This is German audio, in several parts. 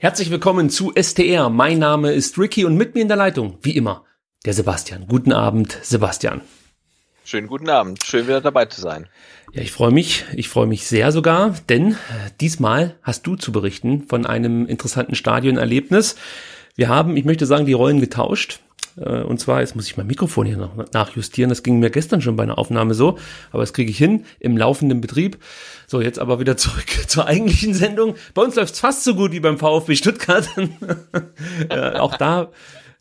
Herzlich willkommen zu STR. Mein Name ist Ricky und mit mir in der Leitung, wie immer, der Sebastian. Guten Abend, Sebastian. Schönen guten Abend. Schön wieder dabei zu sein. Ja, ich freue mich. Ich freue mich sehr sogar, denn diesmal hast du zu berichten von einem interessanten Stadionerlebnis. Wir haben, ich möchte sagen, die Rollen getauscht. Äh, und zwar, jetzt muss ich mein Mikrofon hier noch nachjustieren. Das ging mir gestern schon bei einer Aufnahme so, aber das kriege ich hin im laufenden Betrieb. So, jetzt aber wieder zurück zur eigentlichen Sendung. Bei uns läuft es fast so gut wie beim VfB Stuttgart. ja, auch da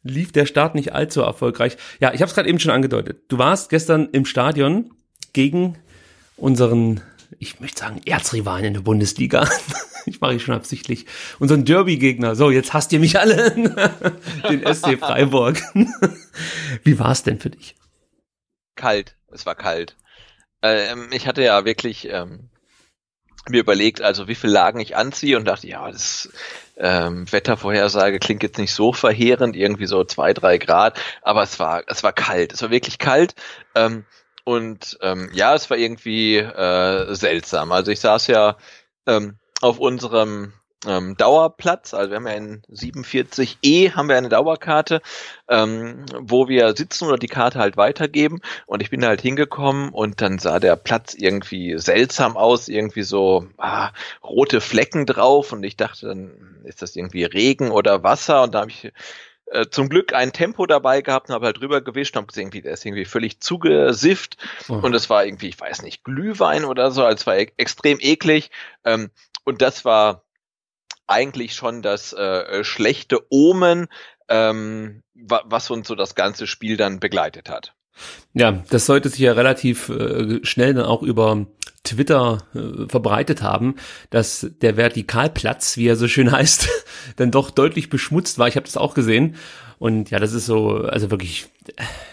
lief der Start nicht allzu erfolgreich. Ja, ich habe es gerade eben schon angedeutet. Du warst gestern im Stadion gegen unseren, ich möchte sagen, Erzrivalen in der Bundesliga. ich mache ich schon absichtlich. Unseren Derby-Gegner. So, jetzt hasst ihr mich alle. Den SC Freiburg. Wie war es denn für dich? Kalt. Es war kalt. Ähm, ich hatte ja wirklich ähm, mir überlegt, also wie viel Lagen ich anziehe und dachte, ja, das ähm, Wettervorhersage klingt jetzt nicht so verheerend, irgendwie so zwei, drei Grad, aber es war, es war kalt. Es war wirklich kalt. Ähm, und ähm, ja, es war irgendwie äh, seltsam. Also ich saß ja ähm, auf unserem ähm, Dauerplatz, also wir haben ja in 47e haben wir eine Dauerkarte, ähm, wo wir sitzen oder die Karte halt weitergeben. Und ich bin halt hingekommen und dann sah der Platz irgendwie seltsam aus, irgendwie so ah, rote Flecken drauf. Und ich dachte dann ist das irgendwie Regen oder Wasser? Und da habe ich äh, zum Glück ein Tempo dabei gehabt und habe halt drüber gewischt und habe gesehen, wie der ist irgendwie völlig zugesifft oh. und es war irgendwie, ich weiß nicht, Glühwein oder so, also es war e extrem eklig ähm, und das war eigentlich schon das äh, schlechte Omen, ähm, wa was uns so das ganze Spiel dann begleitet hat. Ja, das sollte sich ja relativ äh, schnell dann auch über Twitter äh, verbreitet haben, dass der Vertikalplatz, wie er so schön heißt, dann doch deutlich beschmutzt war. Ich habe das auch gesehen. Und ja, das ist so, also wirklich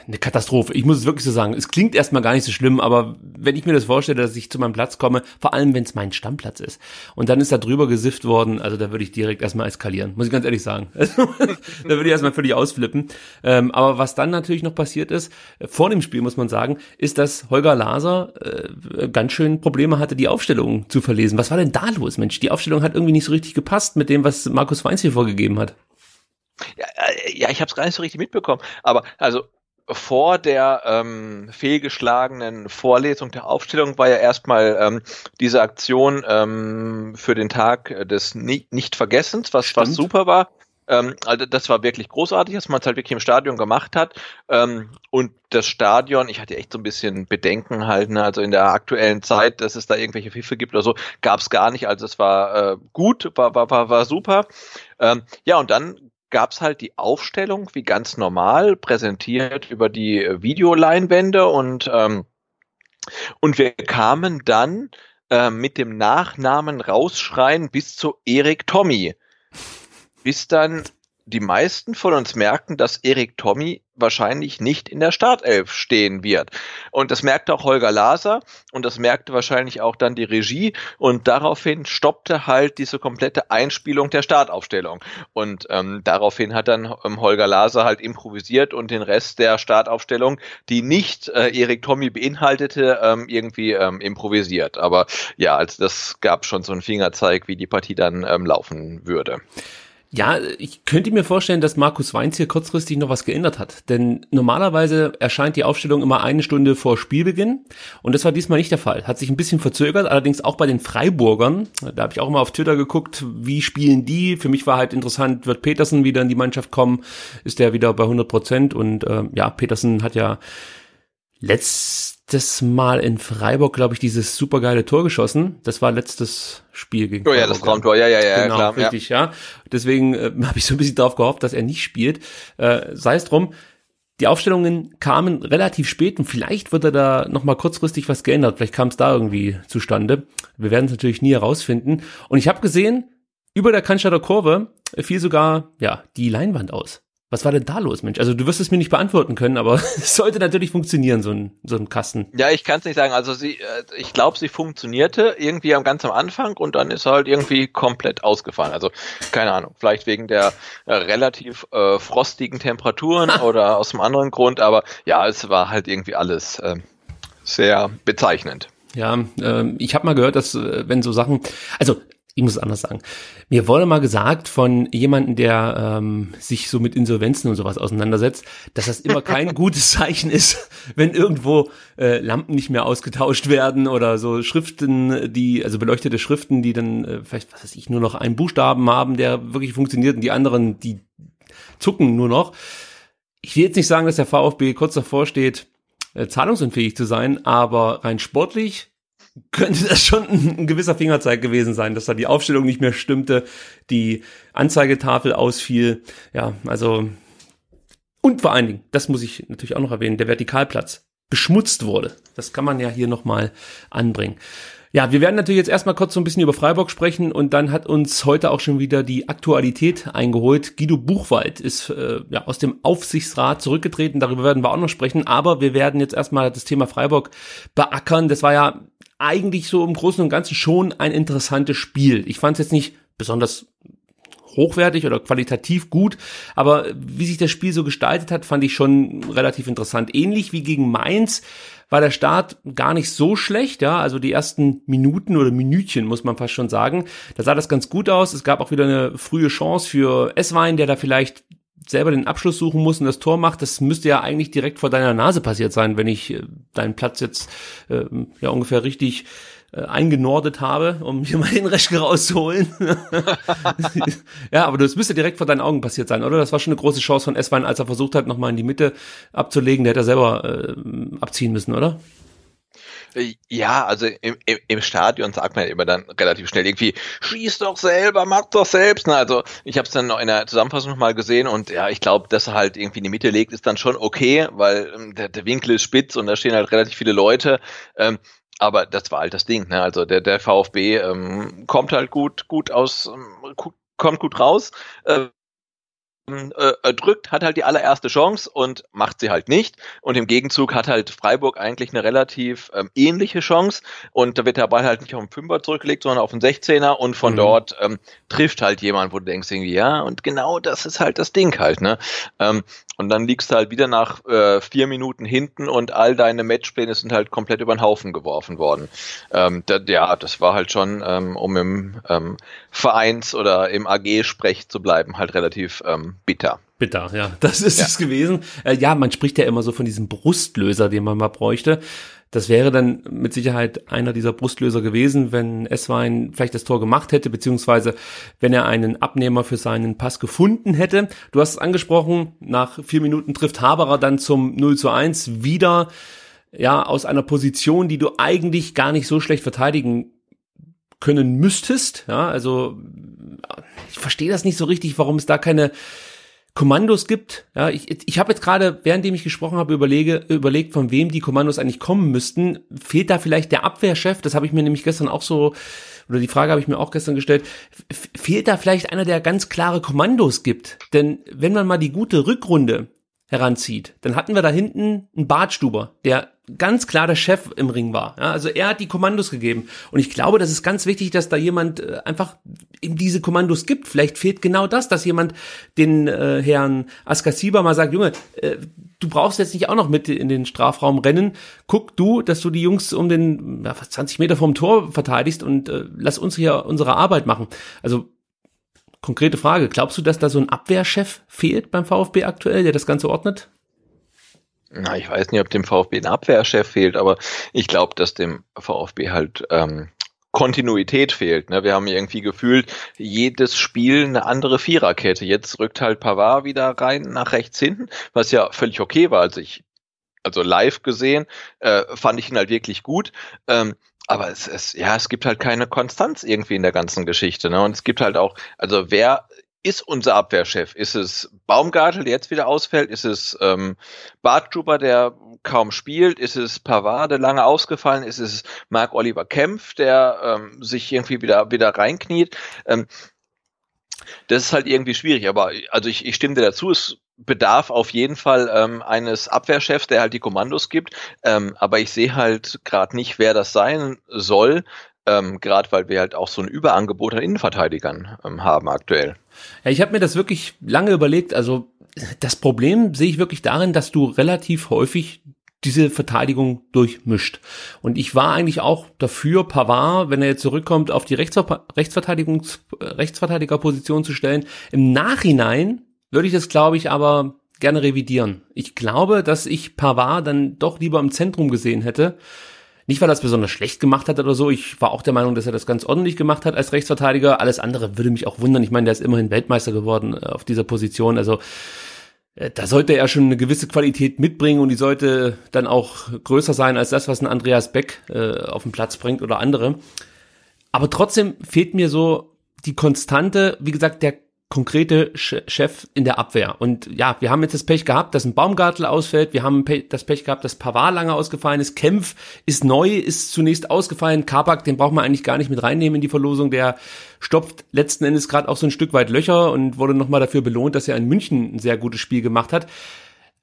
eine Katastrophe. Ich muss es wirklich so sagen. Es klingt erstmal gar nicht so schlimm, aber wenn ich mir das vorstelle, dass ich zu meinem Platz komme, vor allem wenn es mein Stammplatz ist, und dann ist da drüber gesifft worden, also da würde ich direkt erstmal eskalieren, muss ich ganz ehrlich sagen. Also, da würde ich erstmal völlig ausflippen. Ähm, aber was dann natürlich noch passiert ist, vor dem Spiel muss man sagen, ist, dass Holger Laser äh, ganz schön Probleme hatte, die Aufstellung zu verlesen. Was war denn da los, Mensch? Die Aufstellung hat irgendwie nicht so richtig gepasst mit dem, was Markus Weinz hier vorgegeben hat. Ja, äh, ja ich habe es gar nicht so richtig mitbekommen. Aber also vor der ähm, fehlgeschlagenen Vorlesung der Aufstellung war ja erstmal ähm, diese Aktion ähm, für den Tag des Nicht-Vergessens, was, was super war. Ähm, also das war wirklich großartig, dass man es halt wirklich im Stadion gemacht hat. Ähm, und das Stadion, ich hatte echt so ein bisschen Bedenken halt, ne? also in der aktuellen Zeit, dass es da irgendwelche Pfiffe gibt oder so, gab es gar nicht. Also es war äh, gut, war, war, war, war super. Ähm, ja, und dann gab es halt die Aufstellung wie ganz normal, präsentiert über die äh, Videoleinwände und, ähm, und wir kamen dann äh, mit dem Nachnamen rausschreien bis zu Erik Tommy. Bis dann die meisten von uns merken, dass Erik Tommy wahrscheinlich nicht in der Startelf stehen wird. Und das merkte auch Holger Laser und das merkte wahrscheinlich auch dann die Regie und daraufhin stoppte halt diese komplette Einspielung der Startaufstellung. Und ähm, daraufhin hat dann ähm, Holger Laser halt improvisiert und den Rest der Startaufstellung, die nicht äh, Erik Tommy beinhaltete, ähm, irgendwie ähm, improvisiert. Aber ja, also das gab schon so einen Fingerzeig, wie die Partie dann ähm, laufen würde. Ja, ich könnte mir vorstellen, dass Markus Weinz hier kurzfristig noch was geändert hat. Denn normalerweise erscheint die Aufstellung immer eine Stunde vor Spielbeginn. Und das war diesmal nicht der Fall. Hat sich ein bisschen verzögert, allerdings auch bei den Freiburgern. Da habe ich auch mal auf Twitter geguckt, wie spielen die. Für mich war halt interessant, wird Petersen wieder in die Mannschaft kommen? Ist der wieder bei 100 Prozent? Und äh, ja, Petersen hat ja letztes Mal in Freiburg, glaube ich, dieses supergeile Tor geschossen. Das war letztes Spiel gegen Oh ja, das Traumtor, ja, ja, ja, genau, klar. Richtig, ja. ja. Deswegen äh, habe ich so ein bisschen darauf gehofft, dass er nicht spielt. Äh, Sei es drum. Die Aufstellungen kamen relativ spät und vielleicht wird er da nochmal kurzfristig was geändert. Vielleicht kam es da irgendwie zustande. Wir werden es natürlich nie herausfinden. Und ich habe gesehen, über der Cannstatter Kurve fiel sogar ja die Leinwand aus. Was war denn da los, Mensch? Also du wirst es mir nicht beantworten können, aber es sollte natürlich funktionieren, so ein, so ein Kasten. Ja, ich kann es nicht sagen. Also sie, äh, ich glaube, sie funktionierte irgendwie am ganz am Anfang und dann ist halt irgendwie komplett ausgefallen. Also keine Ahnung, vielleicht wegen der äh, relativ äh, frostigen Temperaturen oder aus einem anderen Grund, aber ja, es war halt irgendwie alles äh, sehr bezeichnend. Ja, äh, ich habe mal gehört, dass äh, wenn so Sachen, also ich muss es anders sagen. Mir wurde mal gesagt von jemandem, der ähm, sich so mit Insolvenzen und sowas auseinandersetzt, dass das immer kein gutes Zeichen ist, wenn irgendwo äh, Lampen nicht mehr ausgetauscht werden oder so Schriften, die, also beleuchtete Schriften, die dann äh, vielleicht, was weiß ich, nur noch einen Buchstaben haben, der wirklich funktioniert und die anderen, die zucken nur noch. Ich will jetzt nicht sagen, dass der VfB kurz davor steht, äh, zahlungsunfähig zu sein, aber rein sportlich könnte das schon ein, gewisser Fingerzeig gewesen sein, dass da die Aufstellung nicht mehr stimmte, die Anzeigetafel ausfiel. Ja, also und vor allen Dingen, das muss ich natürlich auch noch erwähnen, der Vertikalplatz beschmutzt wurde. Das kann man ja hier nochmal anbringen. Ja, wir werden natürlich jetzt erstmal kurz so ein bisschen über Freiburg sprechen und dann hat uns heute auch schon wieder die Aktualität eingeholt. Guido Buchwald ist äh, ja, aus dem Aufsichtsrat zurückgetreten, darüber werden wir auch noch sprechen, aber wir werden jetzt erstmal das Thema Freiburg beackern. Das war ja eigentlich so im Großen und Ganzen schon ein interessantes Spiel. Ich fand es jetzt nicht besonders hochwertig oder qualitativ gut, aber wie sich das Spiel so gestaltet hat, fand ich schon relativ interessant. Ähnlich wie gegen Mainz war der Start gar nicht so schlecht, ja, also die ersten Minuten oder Minütchen muss man fast schon sagen. Da sah das ganz gut aus. Es gab auch wieder eine frühe Chance für Esswein, der da vielleicht selber den Abschluss suchen muss und das Tor macht, das müsste ja eigentlich direkt vor deiner Nase passiert sein, wenn ich äh, deinen Platz jetzt äh, ja ungefähr richtig äh, eingenordet habe, um hier mal den Reschke rauszuholen. ja, aber das müsste direkt vor deinen Augen passiert sein, oder? Das war schon eine große Chance von Esswein, als er versucht hat, nochmal in die Mitte abzulegen. Der hätte er selber äh, abziehen müssen, oder? Äh, ja, also im, im, im Stadion sagt man immer dann relativ schnell irgendwie, schieß doch selber, mach doch selbst. Ne? Also ich habe es dann noch in der Zusammenfassung noch mal gesehen und ja, ich glaube, dass er halt irgendwie in die Mitte legt, ist dann schon okay, weil ähm, der, der Winkel ist spitz und da stehen halt relativ viele Leute. Ähm, aber das war halt das Ding. Ne? Also der, der VfB ähm, kommt halt gut, gut aus, ähm, kommt gut raus. Äh, äh, drückt, hat halt die allererste Chance und macht sie halt nicht. Und im Gegenzug hat halt Freiburg eigentlich eine relativ ähm, ähnliche Chance. Und da wird der Ball halt nicht auf den Fünfer zurückgelegt, sondern auf den 16er und von mhm. dort ähm, trifft halt jemand, wo du denkst irgendwie, ja, und genau das ist halt das Ding halt, ne? Ähm, und dann liegst du halt wieder nach äh, vier Minuten hinten und all deine Matchpläne sind halt komplett über den Haufen geworfen worden. Ähm, da, ja, das war halt schon, ähm, um im ähm, Vereins- oder im AG-Sprech zu bleiben, halt relativ ähm, bitter. Bitter, ja, das ist ja. es gewesen. Äh, ja, man spricht ja immer so von diesem Brustlöser, den man mal bräuchte. Das wäre dann mit Sicherheit einer dieser Brustlöser gewesen, wenn Esswein vielleicht das Tor gemacht hätte, beziehungsweise wenn er einen Abnehmer für seinen Pass gefunden hätte. Du hast es angesprochen, nach vier Minuten trifft Haberer dann zum 0 zu 1 wieder, ja, aus einer Position, die du eigentlich gar nicht so schlecht verteidigen können müsstest. Ja, also ich verstehe das nicht so richtig, warum es da keine Kommandos gibt. Ja, ich, ich habe jetzt gerade, währenddem ich gesprochen habe, überlege, überlegt, von wem die Kommandos eigentlich kommen müssten. Fehlt da vielleicht der Abwehrchef? Das habe ich mir nämlich gestern auch so, oder die Frage habe ich mir auch gestern gestellt. Fehlt da vielleicht einer, der ganz klare Kommandos gibt? Denn wenn man mal die gute Rückrunde heranzieht, dann hatten wir da hinten einen Bartstuber, der ganz klar der Chef im Ring war. Ja, also er hat die Kommandos gegeben. Und ich glaube, das ist ganz wichtig, dass da jemand äh, einfach ihm diese Kommandos gibt. Vielleicht fehlt genau das, dass jemand den äh, Herrn Askasiba mal sagt, Junge, äh, du brauchst jetzt nicht auch noch mit in den Strafraum rennen. Guck du, dass du die Jungs um den ja, 20 Meter vom Tor verteidigst und äh, lass uns hier unsere Arbeit machen. Also konkrete Frage, glaubst du, dass da so ein Abwehrchef fehlt beim VfB aktuell, der das Ganze ordnet? Na, ich weiß nicht, ob dem VfB ein Abwehrchef fehlt, aber ich glaube, dass dem VfB halt ähm, Kontinuität fehlt. Ne? Wir haben irgendwie gefühlt jedes Spiel eine andere Viererkette. Jetzt rückt halt Pavard wieder rein nach rechts hinten, was ja völlig okay war. Also ich, also live gesehen, äh, fand ich ihn halt wirklich gut. Ähm, aber es, es, ja, es gibt halt keine Konstanz irgendwie in der ganzen Geschichte. Ne? Und es gibt halt auch, also wer ist unser Abwehrchef? Ist es Baumgartel, der jetzt wieder ausfällt? Ist es ähm, Bartjuber, der kaum spielt? Ist es Pavard, der lange ausgefallen ist? Es Marc Oliver Kempf, der ähm, sich irgendwie wieder, wieder reinkniet? Ähm, das ist halt irgendwie schwierig, aber also ich, ich stimme dir dazu, es bedarf auf jeden Fall ähm, eines Abwehrchefs, der halt die Kommandos gibt, ähm, aber ich sehe halt gerade nicht, wer das sein soll, ähm, gerade weil wir halt auch so ein Überangebot an Innenverteidigern ähm, haben aktuell. Ja, ich habe mir das wirklich lange überlegt. Also das Problem sehe ich wirklich darin, dass du relativ häufig diese Verteidigung durchmischt. Und ich war eigentlich auch dafür, Pavard, wenn er jetzt zurückkommt, auf die Rechtsver Rechtsverteidigungs Rechtsverteidigerposition zu stellen. Im Nachhinein würde ich das, glaube ich, aber gerne revidieren. Ich glaube, dass ich Pavard dann doch lieber im Zentrum gesehen hätte. Nicht, weil er es besonders schlecht gemacht hat oder so. Ich war auch der Meinung, dass er das ganz ordentlich gemacht hat als Rechtsverteidiger. Alles andere würde mich auch wundern. Ich meine, der ist immerhin Weltmeister geworden äh, auf dieser Position. Also äh, da sollte er schon eine gewisse Qualität mitbringen und die sollte dann auch größer sein als das, was ein Andreas Beck äh, auf den Platz bringt oder andere. Aber trotzdem fehlt mir so die Konstante, wie gesagt, der konkrete Chef in der Abwehr. Und ja, wir haben jetzt das Pech gehabt, dass ein Baumgartel ausfällt. Wir haben das Pech gehabt, dass Pavard lange ausgefallen ist. Kempf ist neu, ist zunächst ausgefallen. Kabak, den braucht man eigentlich gar nicht mit reinnehmen in die Verlosung. Der stopft letzten Endes gerade auch so ein Stück weit Löcher und wurde nochmal dafür belohnt, dass er in München ein sehr gutes Spiel gemacht hat.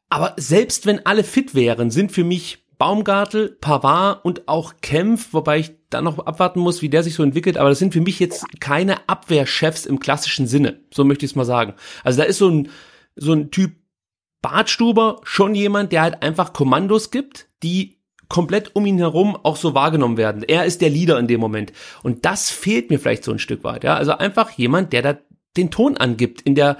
Aber selbst wenn alle fit wären, sind für mich Baumgartel, Pavard und auch Kempf, wobei ich da noch abwarten muss, wie der sich so entwickelt, aber das sind für mich jetzt keine Abwehrchefs im klassischen Sinne, so möchte ich es mal sagen. Also da ist so ein, so ein Typ Bartstuber schon jemand, der halt einfach Kommandos gibt, die komplett um ihn herum auch so wahrgenommen werden. Er ist der Leader in dem Moment. Und das fehlt mir vielleicht so ein Stück weit, ja. Also einfach jemand, der da den Ton angibt in der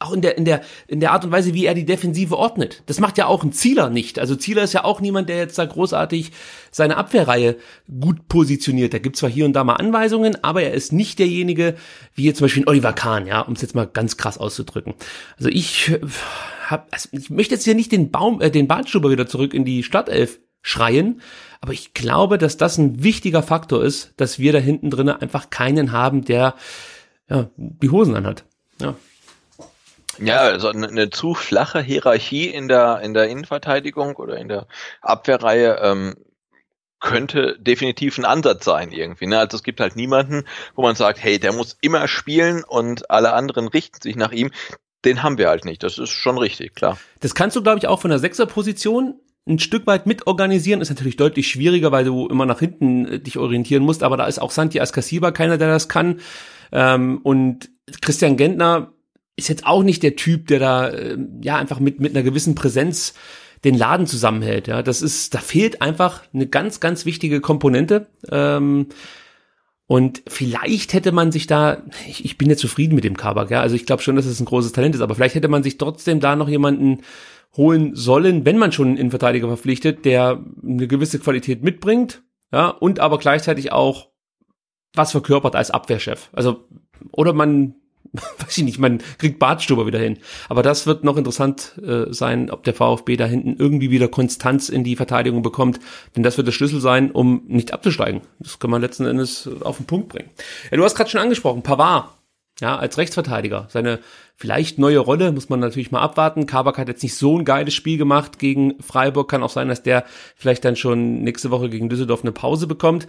auch in der, in der, in der Art und Weise, wie er die Defensive ordnet. Das macht ja auch ein Zieler nicht. Also Zieler ist ja auch niemand, der jetzt da großartig seine Abwehrreihe gut positioniert. Da gibt zwar hier und da mal Anweisungen, aber er ist nicht derjenige, wie jetzt zum Beispiel Oliver Kahn, ja, um es jetzt mal ganz krass auszudrücken. Also ich äh, hab, also ich möchte jetzt hier nicht den Baum, äh, den Bartstuber wieder zurück in die Stadtelf schreien, aber ich glaube, dass das ein wichtiger Faktor ist, dass wir da hinten drinnen einfach keinen haben, der ja, die Hosen anhat. Ja. Ja, also eine, zu flache Hierarchie in der, in der Innenverteidigung oder in der Abwehrreihe ähm, könnte definitiv ein Ansatz sein irgendwie. Ne? Also es gibt halt niemanden, wo man sagt, hey, der muss immer spielen und alle anderen richten sich nach ihm. Den haben wir halt nicht. Das ist schon richtig, klar. Das kannst du, glaube ich, auch von der Sechserposition ein Stück weit mitorganisieren. Ist natürlich deutlich schwieriger, weil du immer nach hinten äh, dich orientieren musst. Aber da ist auch Santi Ascasiba keiner, der das kann. Ähm, und Christian Gentner ist jetzt auch nicht der Typ, der da äh, ja einfach mit mit einer gewissen Präsenz den Laden zusammenhält. Ja, das ist, da fehlt einfach eine ganz ganz wichtige Komponente. Ähm, und vielleicht hätte man sich da, ich, ich bin ja zufrieden mit dem Kabak, ja, also ich glaube schon, dass es ein großes Talent ist, aber vielleicht hätte man sich trotzdem da noch jemanden holen sollen, wenn man schon einen Innenverteidiger verpflichtet, der eine gewisse Qualität mitbringt, ja, und aber gleichzeitig auch was verkörpert als Abwehrchef. Also, oder man weiß ich nicht, man kriegt Bartstuber wieder hin. Aber das wird noch interessant äh, sein, ob der VfB da hinten irgendwie wieder Konstanz in die Verteidigung bekommt. Denn das wird der Schlüssel sein, um nicht abzusteigen. Das kann man letzten Endes auf den Punkt bringen. Ja, du hast gerade schon angesprochen, Pavard. Ja, als Rechtsverteidiger. Seine vielleicht neue Rolle muss man natürlich mal abwarten. Kabak hat jetzt nicht so ein geiles Spiel gemacht gegen Freiburg. Kann auch sein, dass der vielleicht dann schon nächste Woche gegen Düsseldorf eine Pause bekommt.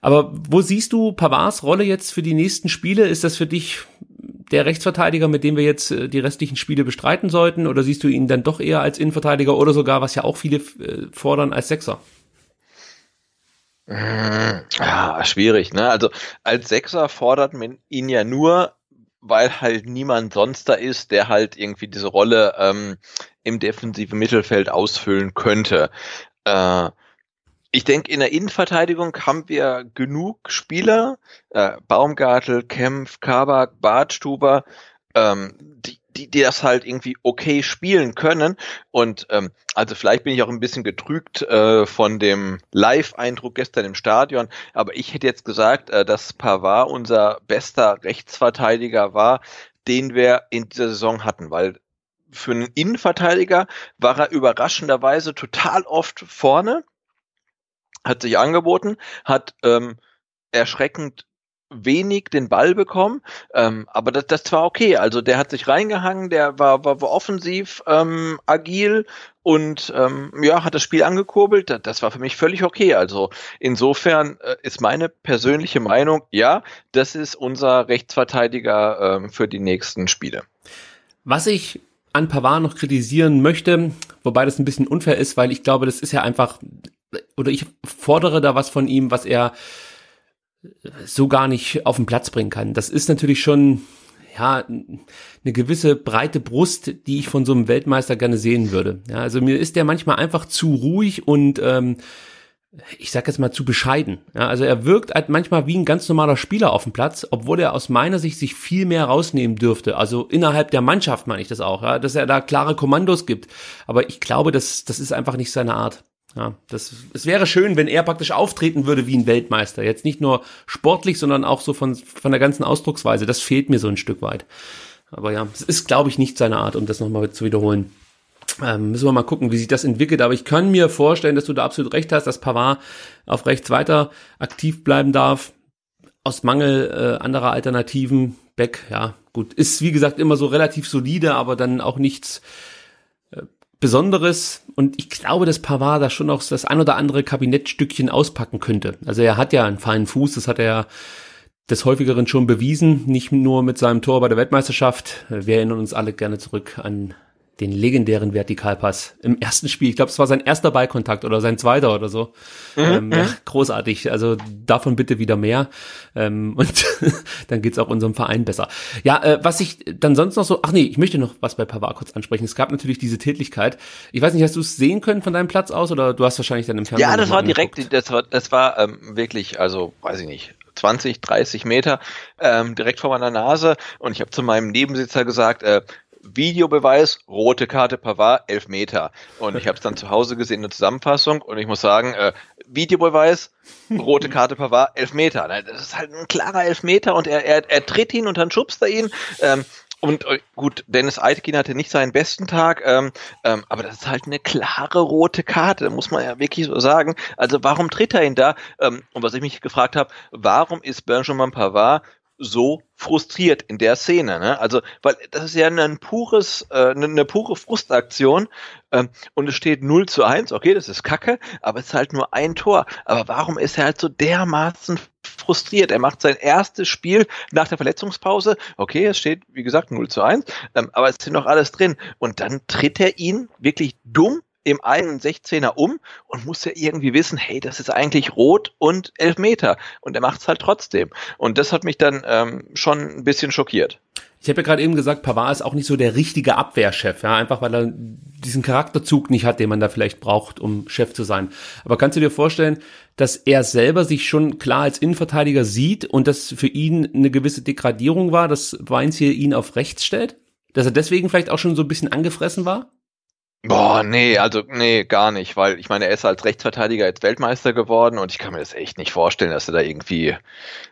Aber wo siehst du Pavards Rolle jetzt für die nächsten Spiele? Ist das für dich der Rechtsverteidiger, mit dem wir jetzt äh, die restlichen Spiele bestreiten sollten? Oder siehst du ihn dann doch eher als Innenverteidiger oder sogar, was ja auch viele äh, fordern, als Sechser? Ja, schwierig, ne? Also als Sechser fordert man ihn ja nur, weil halt niemand sonst da ist, der halt irgendwie diese Rolle ähm, im defensiven Mittelfeld ausfüllen könnte. Äh, ich denke, in der Innenverteidigung haben wir genug Spieler, äh, Baumgartel, Kempf, Kabak, Bartstuber, ähm, die, die, die das halt irgendwie okay spielen können. Und ähm, also vielleicht bin ich auch ein bisschen getrügt äh, von dem Live-Eindruck gestern im Stadion, aber ich hätte jetzt gesagt, äh, dass Pavard unser bester Rechtsverteidiger war, den wir in dieser Saison hatten, weil für einen Innenverteidiger war er überraschenderweise total oft vorne hat sich angeboten, hat ähm, erschreckend wenig den Ball bekommen, ähm, aber das, das war okay. Also der hat sich reingehangen, der war, war, war offensiv ähm, agil und ähm, ja, hat das Spiel angekurbelt. Das, das war für mich völlig okay. Also insofern äh, ist meine persönliche Meinung, ja, das ist unser Rechtsverteidiger ähm, für die nächsten Spiele. Was ich an Pavard noch kritisieren möchte, wobei das ein bisschen unfair ist, weil ich glaube, das ist ja einfach oder ich fordere da was von ihm, was er so gar nicht auf den Platz bringen kann. Das ist natürlich schon, ja, eine gewisse breite Brust, die ich von so einem Weltmeister gerne sehen würde. Ja, also mir ist der manchmal einfach zu ruhig und ähm, ich sag jetzt mal zu bescheiden. Ja, also er wirkt halt manchmal wie ein ganz normaler Spieler auf dem Platz, obwohl er aus meiner Sicht sich viel mehr rausnehmen dürfte. Also innerhalb der Mannschaft meine ich das auch, ja, dass er da klare Kommandos gibt. Aber ich glaube, das, das ist einfach nicht seine Art. Ja, das, es wäre schön, wenn er praktisch auftreten würde wie ein Weltmeister. Jetzt nicht nur sportlich, sondern auch so von, von der ganzen Ausdrucksweise. Das fehlt mir so ein Stück weit. Aber ja, es ist, glaube ich, nicht seine Art, um das nochmal zu wiederholen. Ähm, müssen wir mal gucken, wie sich das entwickelt. Aber ich kann mir vorstellen, dass du da absolut recht hast, dass Pavard auf rechts weiter aktiv bleiben darf. Aus Mangel äh, anderer Alternativen. Beck, ja, gut, ist wie gesagt immer so relativ solide, aber dann auch nichts Besonderes. Und ich glaube, dass Pavard da schon auch das ein oder andere Kabinettstückchen auspacken könnte. Also er hat ja einen feinen Fuß, das hat er ja des häufigeren schon bewiesen, nicht nur mit seinem Tor bei der Weltmeisterschaft. Wir erinnern uns alle gerne zurück an den legendären Vertikalpass im ersten Spiel. Ich glaube, es war sein erster Ballkontakt oder sein zweiter oder so. Mhm, ähm, ja, großartig. Also davon bitte wieder mehr. Ähm, und dann geht's auch unserem Verein besser. Ja, äh, was ich dann sonst noch so, ach nee, ich möchte noch was bei Pavard kurz ansprechen. Es gab natürlich diese Tätigkeit. Ich weiß nicht, hast du es sehen können von deinem Platz aus oder du hast wahrscheinlich dann im Fernsehen. Ja, das war direkt, das war, das war ähm, wirklich, also weiß ich nicht, 20, 30 Meter ähm, direkt vor meiner Nase und ich habe zu meinem Nebensitzer gesagt, äh, Videobeweis, rote Karte Pavard, elf Meter. Und ich habe es dann zu Hause gesehen in der Zusammenfassung und ich muss sagen, äh, Videobeweis, rote Karte Pavard, elf Meter. Das ist halt ein klarer Elfmeter und er, er, er tritt ihn und dann schubst er ihn. Ähm, und äh, gut, Dennis Eitekin hatte nicht seinen besten Tag, ähm, ähm, aber das ist halt eine klare rote Karte, muss man ja wirklich so sagen. Also warum tritt er ihn da? Ähm, und was ich mich gefragt habe, warum ist Benjamin Pavard so frustriert in der Szene. Ne? Also, weil das ist ja ein pures, äh, eine pure Frustaktion ähm, und es steht 0 zu 1, okay, das ist Kacke, aber es ist halt nur ein Tor. Aber warum ist er halt so dermaßen frustriert? Er macht sein erstes Spiel nach der Verletzungspause, okay, es steht, wie gesagt, 0 zu 1, ähm, aber es ist noch alles drin. Und dann tritt er ihn wirklich dumm im einen 16er um und muss ja irgendwie wissen, hey, das ist eigentlich rot und Elfmeter. Und er macht es halt trotzdem. Und das hat mich dann ähm, schon ein bisschen schockiert. Ich habe ja gerade eben gesagt, Pavard ist auch nicht so der richtige Abwehrchef, ja, einfach weil er diesen Charakterzug nicht hat, den man da vielleicht braucht, um Chef zu sein. Aber kannst du dir vorstellen, dass er selber sich schon klar als Innenverteidiger sieht und das für ihn eine gewisse Degradierung war, dass Weins hier ihn auf rechts stellt? Dass er deswegen vielleicht auch schon so ein bisschen angefressen war? Boah, nee, also nee, gar nicht, weil ich meine, er ist als Rechtsverteidiger jetzt Weltmeister geworden und ich kann mir das echt nicht vorstellen, dass er da irgendwie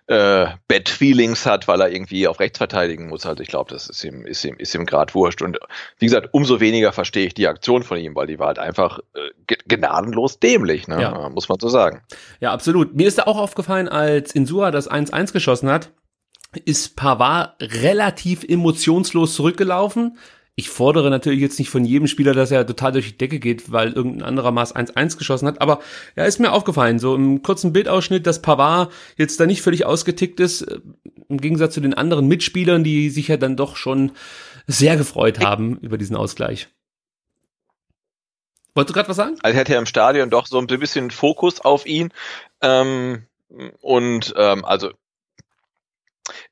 äh, Bad Feelings hat, weil er irgendwie auf rechts verteidigen muss. Also ich glaube, das ist ihm, ist ihm, ist ihm grad wurscht. Und wie gesagt, umso weniger verstehe ich die Aktion von ihm, weil die war halt einfach äh, gnadenlos dämlich, ne? Ja. muss man so sagen. Ja, absolut. Mir ist da auch aufgefallen, als Insua das 1-1 geschossen hat, ist Pavard relativ emotionslos zurückgelaufen ich fordere natürlich jetzt nicht von jedem Spieler, dass er total durch die Decke geht, weil irgendein anderer Maß 1-1 geschossen hat, aber ja, ist mir aufgefallen, so im kurzen Bildausschnitt, dass Pavard jetzt da nicht völlig ausgetickt ist, äh, im Gegensatz zu den anderen Mitspielern, die sich ja dann doch schon sehr gefreut haben über diesen Ausgleich. Wolltest du gerade was sagen? Also hätte er im Stadion doch so ein bisschen Fokus auf ihn. Ähm, und ähm, also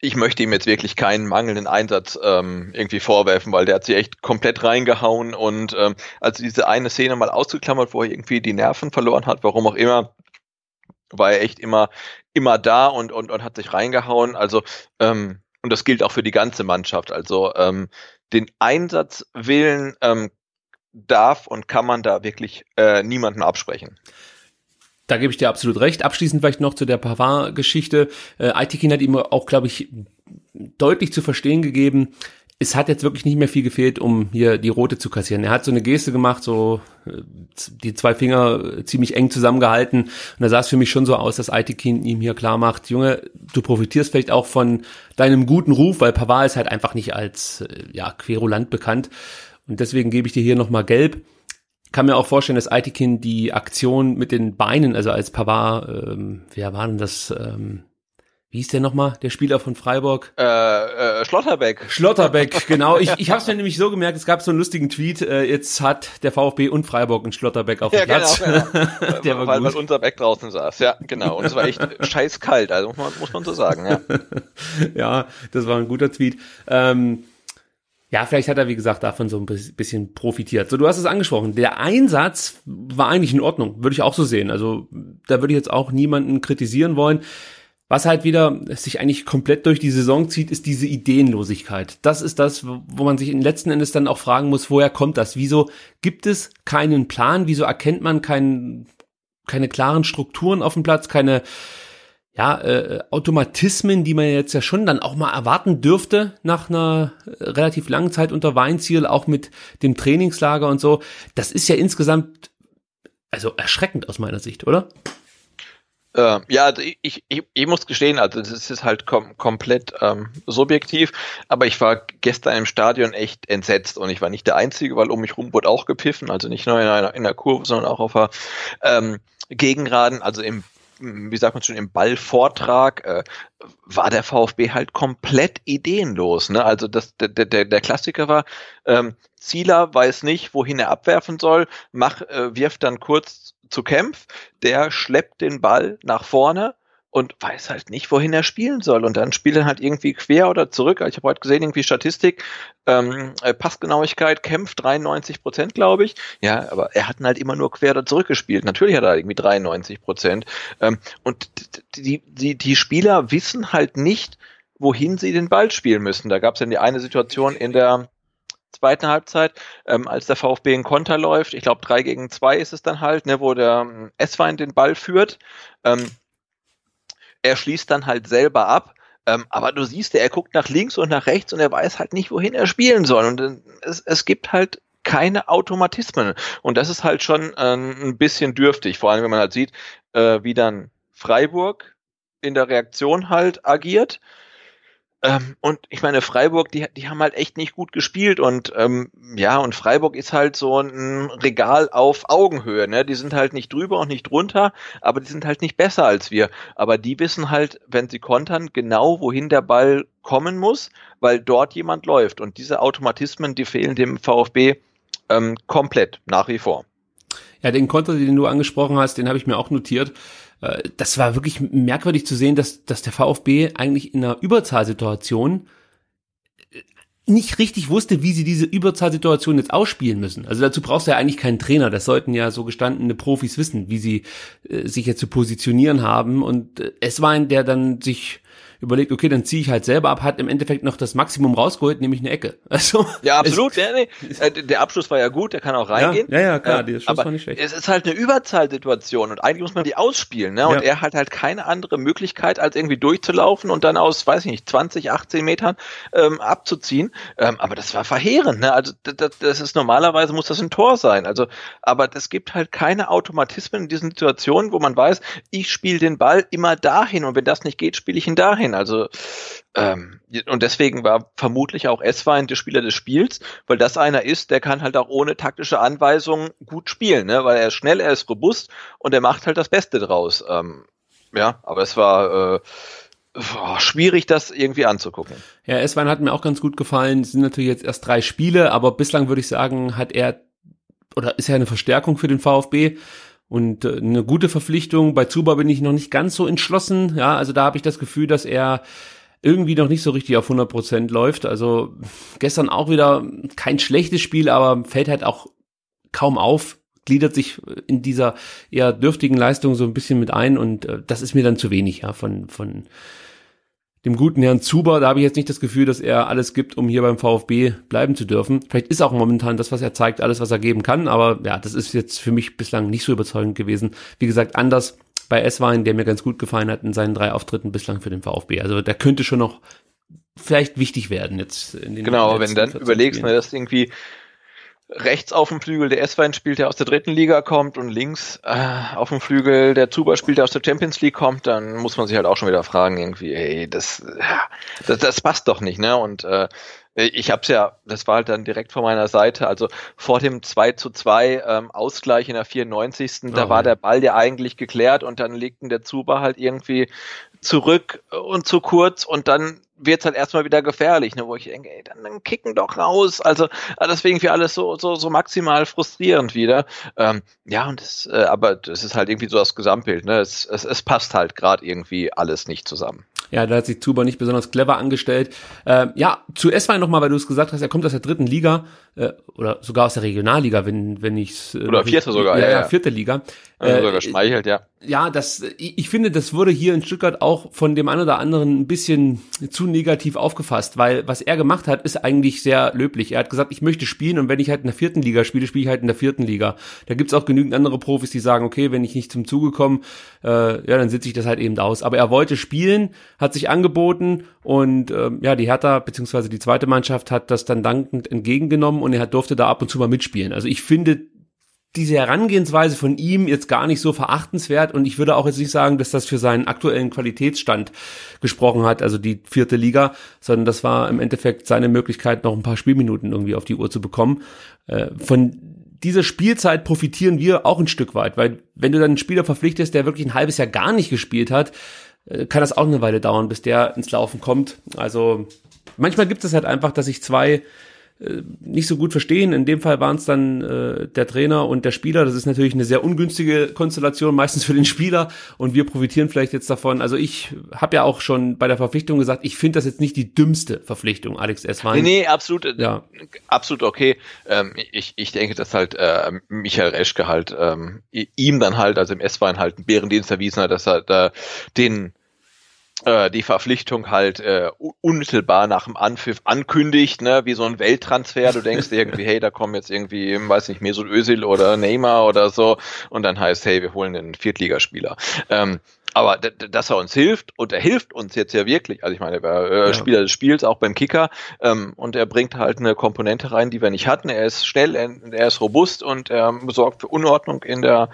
ich möchte ihm jetzt wirklich keinen mangelnden Einsatz ähm, irgendwie vorwerfen, weil der hat sich echt komplett reingehauen und ähm, als diese eine Szene mal ausgeklammert, wo er irgendwie die Nerven verloren hat, warum auch immer, war er echt immer immer da und und, und hat sich reingehauen. Also ähm, und das gilt auch für die ganze Mannschaft. Also ähm, den Einsatzwillen ähm, darf und kann man da wirklich äh, niemanden absprechen. Da gebe ich dir absolut recht. Abschließend vielleicht noch zu der Pavard-Geschichte. Äh, Aitikin hat ihm auch, glaube ich, deutlich zu verstehen gegeben, es hat jetzt wirklich nicht mehr viel gefehlt, um hier die rote zu kassieren. Er hat so eine Geste gemacht, so äh, die zwei Finger ziemlich eng zusammengehalten. Und da sah es für mich schon so aus, dass Aitikin ihm hier klar macht, Junge, du profitierst vielleicht auch von deinem guten Ruf, weil Pavard ist halt einfach nicht als äh, ja, Querulant bekannt. Und deswegen gebe ich dir hier nochmal gelb kann mir auch vorstellen, dass Aitikin die Aktion mit den Beinen, also als Pavard, ähm, wer war denn das? Ähm, wie hieß der nochmal, der Spieler von Freiburg? Äh, äh, Schlotterbeck. Schlotterbeck, genau. Ich, ich habe es mir nämlich so gemerkt, es gab so einen lustigen Tweet, äh, jetzt hat der VfB und Freiburg einen Schlotterbeck auf dem ja, Platz. Genau, genau. der war weil, gut. weil unser Beck draußen saß, ja, genau. Und es war echt scheiß kalt, also muss man, muss man so sagen, ja. ja, das war ein guter Tweet. Ähm, ja, vielleicht hat er, wie gesagt, davon so ein bisschen profitiert. So, du hast es angesprochen. Der Einsatz war eigentlich in Ordnung, würde ich auch so sehen. Also, da würde ich jetzt auch niemanden kritisieren wollen. Was halt wieder sich eigentlich komplett durch die Saison zieht, ist diese Ideenlosigkeit. Das ist das, wo man sich letzten Endes dann auch fragen muss, woher kommt das? Wieso gibt es keinen Plan? Wieso erkennt man kein, keine klaren Strukturen auf dem Platz, keine ja, äh, Automatismen, die man jetzt ja schon dann auch mal erwarten dürfte nach einer relativ langen Zeit unter Weinziel, auch mit dem Trainingslager und so. Das ist ja insgesamt also erschreckend aus meiner Sicht, oder? Äh, ja, ich, ich, ich muss gestehen, also das ist halt kom komplett ähm, subjektiv, aber ich war gestern im Stadion echt entsetzt und ich war nicht der Einzige, weil um mich rum wurde auch gepfiffen, also nicht nur in einer, in der Kurve, sondern auch auf der ähm, Gegenraden, also im wie sagt man schon, im Ballvortrag äh, war der VfB halt komplett ideenlos. Ne? Also das, der, der, der Klassiker war, ähm, Zieler weiß nicht, wohin er abwerfen soll, mach, äh, wirft dann kurz zu Kempf, der schleppt den Ball nach vorne und weiß halt nicht, wohin er spielen soll. Und dann spielt er halt irgendwie quer oder zurück. Ich habe heute gesehen, irgendwie Statistik, ähm, äh, Passgenauigkeit, kämpft 93 Prozent, glaube ich. Ja, aber er hat halt immer nur quer oder zurück gespielt. Natürlich hat er irgendwie 93 Prozent. Ähm, und die, die, die Spieler wissen halt nicht, wohin sie den Ball spielen müssen. Da gab es dann die eine Situation in der zweiten Halbzeit, ähm, als der VfB in Konter läuft. Ich glaube, drei gegen zwei ist es dann halt, ne, wo der ähm, S-Wein den Ball führt. Ähm, er schließt dann halt selber ab. Ähm, aber du siehst, er guckt nach links und nach rechts und er weiß halt nicht, wohin er spielen soll. Und äh, es, es gibt halt keine Automatismen. Und das ist halt schon äh, ein bisschen dürftig, vor allem wenn man halt sieht, äh, wie dann Freiburg in der Reaktion halt agiert ähm, und ich meine, Freiburg, die, die haben halt echt nicht gut gespielt und ähm, ja, und Freiburg ist halt so ein Regal auf Augenhöhe, ne? Die sind halt nicht drüber und nicht drunter, aber die sind halt nicht besser als wir. Aber die wissen halt, wenn sie kontern, genau wohin der Ball kommen muss, weil dort jemand läuft. Und diese Automatismen, die fehlen dem VfB ähm, komplett nach wie vor. Ja, den Konter, den du angesprochen hast, den habe ich mir auch notiert. Äh, das war wirklich merkwürdig zu sehen, dass, dass der VfB eigentlich in einer Überzahlsituation äh, nicht richtig wusste, wie sie diese Überzahlsituation jetzt ausspielen müssen. Also dazu brauchst du ja eigentlich keinen Trainer. Das sollten ja so gestandene Profis wissen, wie sie äh, sich jetzt zu positionieren haben. Und äh, es war ein, der dann sich überlegt, okay, dann ziehe ich halt selber ab, hat im Endeffekt noch das Maximum rausgeholt, nämlich eine Ecke. Also, ja, absolut. Ja, nee. Äh, der Abschluss war ja gut, der kann auch reingehen. Ja, ja, klar, der Schuss aber war nicht schlecht. Es ist halt eine Überzahlsituation und eigentlich muss man die ausspielen, ne? Und ja. er hat halt keine andere Möglichkeit, als irgendwie durchzulaufen und dann aus, weiß ich nicht, 20, 18 Metern ähm, abzuziehen. Ähm, aber das war verheerend, ne? Also das, das ist normalerweise muss das ein Tor sein. Also, aber es gibt halt keine Automatismen in diesen Situationen, wo man weiß, ich spiele den Ball immer dahin und wenn das nicht geht, spiele ich ihn dahin sein. Also ähm, und deswegen war vermutlich auch Esswein der Spieler des Spiels, weil das einer ist, der kann halt auch ohne taktische Anweisungen gut spielen, ne? weil er ist schnell, er ist robust und er macht halt das Beste draus. Ähm, ja, aber es war äh, schwierig, das irgendwie anzugucken. Ja, Esswein hat mir auch ganz gut gefallen. Es sind natürlich jetzt erst drei Spiele, aber bislang würde ich sagen, hat er oder ist er eine Verstärkung für den VfB. Und äh, eine gute Verpflichtung. Bei Zuba bin ich noch nicht ganz so entschlossen. Ja, also da habe ich das Gefühl, dass er irgendwie noch nicht so richtig auf 100 Prozent läuft. Also gestern auch wieder kein schlechtes Spiel, aber fällt halt auch kaum auf, gliedert sich in dieser eher dürftigen Leistung so ein bisschen mit ein und äh, das ist mir dann zu wenig, ja, von, von dem guten Herrn Zuber, da habe ich jetzt nicht das Gefühl, dass er alles gibt, um hier beim VfB bleiben zu dürfen. Vielleicht ist auch momentan das, was er zeigt, alles, was er geben kann, aber ja, das ist jetzt für mich bislang nicht so überzeugend gewesen. Wie gesagt, anders bei S-Wein, der mir ganz gut gefallen hat in seinen drei Auftritten bislang für den VfB. Also der könnte schon noch vielleicht wichtig werden jetzt in den Genau, wenn du dann überlegst, ne, dass irgendwie rechts auf dem Flügel der S-Wein spielt, der aus der dritten Liga kommt und links äh, auf dem Flügel der Zuber spielt, der aus der Champions League kommt, dann muss man sich halt auch schon wieder fragen irgendwie, ey, das, das, das passt doch nicht, ne? Und äh, ich hab's ja, das war halt dann direkt vor meiner Seite, also vor dem 2 zu 2 ähm, Ausgleich in der 94. Oh, da war der Ball ja eigentlich geklärt und dann legten der Zuber halt irgendwie zurück und zu kurz und dann wird es halt erstmal wieder gefährlich, ne, wo ich denke, ey, dann, dann kicken doch raus. Also, also deswegen für alles so, so, so maximal frustrierend wieder. Ähm, ja, und das, äh, aber das ist halt irgendwie so das Gesamtbild, ne? Es, es, es passt halt gerade irgendwie alles nicht zusammen. Ja, da hat sich Zuber nicht besonders clever angestellt. Äh, ja, zu S-Wein nochmal, weil du es gesagt hast, er kommt aus der dritten Liga äh, oder sogar aus der Regionalliga, wenn, wenn ich äh, Oder vierte sogar, ja, ja, ja. vierte Liga. Also äh, sogar schmeichelt, ja. Ja, das, ich, finde, das wurde hier in Stuttgart auch von dem einen oder anderen ein bisschen zu negativ aufgefasst, weil was er gemacht hat, ist eigentlich sehr löblich. Er hat gesagt, ich möchte spielen und wenn ich halt in der vierten Liga spiele, spiele ich halt in der vierten Liga. Da gibt's auch genügend andere Profis, die sagen, okay, wenn ich nicht zum Zuge komme, äh, ja, dann sitze ich das halt eben aus. Aber er wollte spielen, hat sich angeboten und ähm, ja, die Hertha beziehungsweise die zweite Mannschaft hat das dann dankend entgegengenommen und er durfte da ab und zu mal mitspielen. Also ich finde diese Herangehensweise von ihm jetzt gar nicht so verachtenswert und ich würde auch jetzt nicht sagen, dass das für seinen aktuellen Qualitätsstand gesprochen hat, also die vierte Liga, sondern das war im Endeffekt seine Möglichkeit, noch ein paar Spielminuten irgendwie auf die Uhr zu bekommen. Äh, von dieser Spielzeit profitieren wir auch ein Stück weit, weil wenn du dann einen Spieler verpflichtest, der wirklich ein halbes Jahr gar nicht gespielt hat, äh, kann das auch eine Weile dauern, bis der ins Laufen kommt. Also manchmal gibt es halt einfach, dass sich zwei nicht so gut verstehen. In dem Fall waren es dann äh, der Trainer und der Spieler. Das ist natürlich eine sehr ungünstige Konstellation, meistens für den Spieler. Und wir profitieren vielleicht jetzt davon. Also ich habe ja auch schon bei der Verpflichtung gesagt, ich finde das jetzt nicht die dümmste Verpflichtung, Alex S. Wein. Nee, nee, absolut, äh, ja. absolut okay. Ähm, ich, ich denke, dass halt äh, Michael Reschke halt ähm, ihm dann halt, also im S-Wein halt einen Bärendienst erwiesen hat, dass er da den äh, die Verpflichtung halt äh, unmittelbar nach dem Anpfiff ankündigt, ne, wie so ein Welttransfer. Du denkst irgendwie, hey, da kommen jetzt irgendwie, weiß nicht, Mesut Özil oder Neymar oder so, und dann heißt, hey, wir holen einen Viertligaspieler. Ähm, aber dass er uns hilft und er hilft uns jetzt ja wirklich. Also ich meine, er war äh, ja. Spieler des Spiels auch beim Kicker ähm, und er bringt halt eine Komponente rein, die wir nicht hatten. Er ist schnell, er, er ist robust und er sorgt für Unordnung in der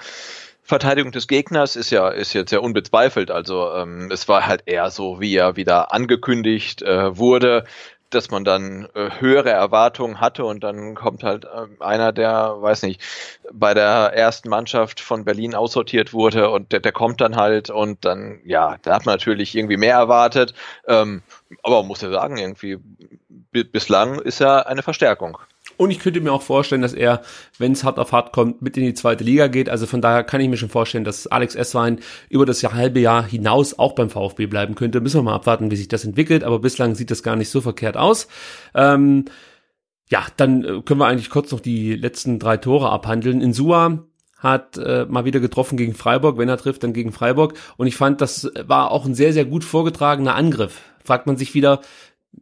Verteidigung des Gegners ist ja ist jetzt ja unbezweifelt. Also ähm, es war halt eher so, wie er wieder angekündigt äh, wurde, dass man dann äh, höhere Erwartungen hatte und dann kommt halt äh, einer, der, weiß nicht, bei der ersten Mannschaft von Berlin aussortiert wurde und der, der kommt dann halt und dann, ja, da hat man natürlich irgendwie mehr erwartet. Ähm, aber man muss ja sagen, irgendwie bislang ist er eine Verstärkung. Und ich könnte mir auch vorstellen, dass er, wenn es hart auf hart kommt, mit in die zweite Liga geht. Also von daher kann ich mir schon vorstellen, dass Alex Esswein über das halbe Jahr hinaus auch beim VfB bleiben könnte. Müssen wir mal abwarten, wie sich das entwickelt. Aber bislang sieht das gar nicht so verkehrt aus. Ähm, ja, dann äh, können wir eigentlich kurz noch die letzten drei Tore abhandeln. In Sua hat äh, mal wieder getroffen gegen Freiburg. Wenn er trifft, dann gegen Freiburg. Und ich fand, das war auch ein sehr, sehr gut vorgetragener Angriff. Fragt man sich wieder,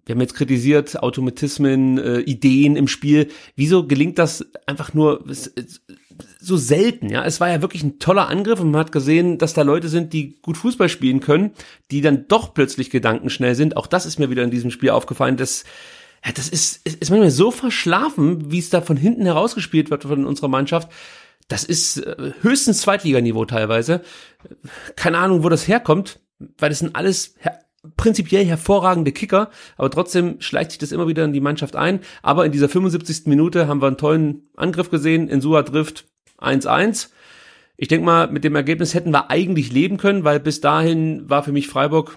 wir haben jetzt kritisiert, Automatismen, äh, Ideen im Spiel. Wieso gelingt das einfach nur so selten? Ja, es war ja wirklich ein toller Angriff und man hat gesehen, dass da Leute sind, die gut Fußball spielen können, die dann doch plötzlich gedankenschnell sind. Auch das ist mir wieder in diesem Spiel aufgefallen, dass ja, das ist, ist, manchmal so verschlafen, wie es da von hinten herausgespielt wird von unserer Mannschaft. Das ist äh, höchstens Zweitliganiveau teilweise. Keine Ahnung, wo das herkommt, weil das sind alles prinzipiell hervorragende Kicker, aber trotzdem schleicht sich das immer wieder in die Mannschaft ein. Aber in dieser 75. Minute haben wir einen tollen Angriff gesehen. Insua trifft 1-1. Ich denke mal, mit dem Ergebnis hätten wir eigentlich leben können, weil bis dahin war für mich Freiburg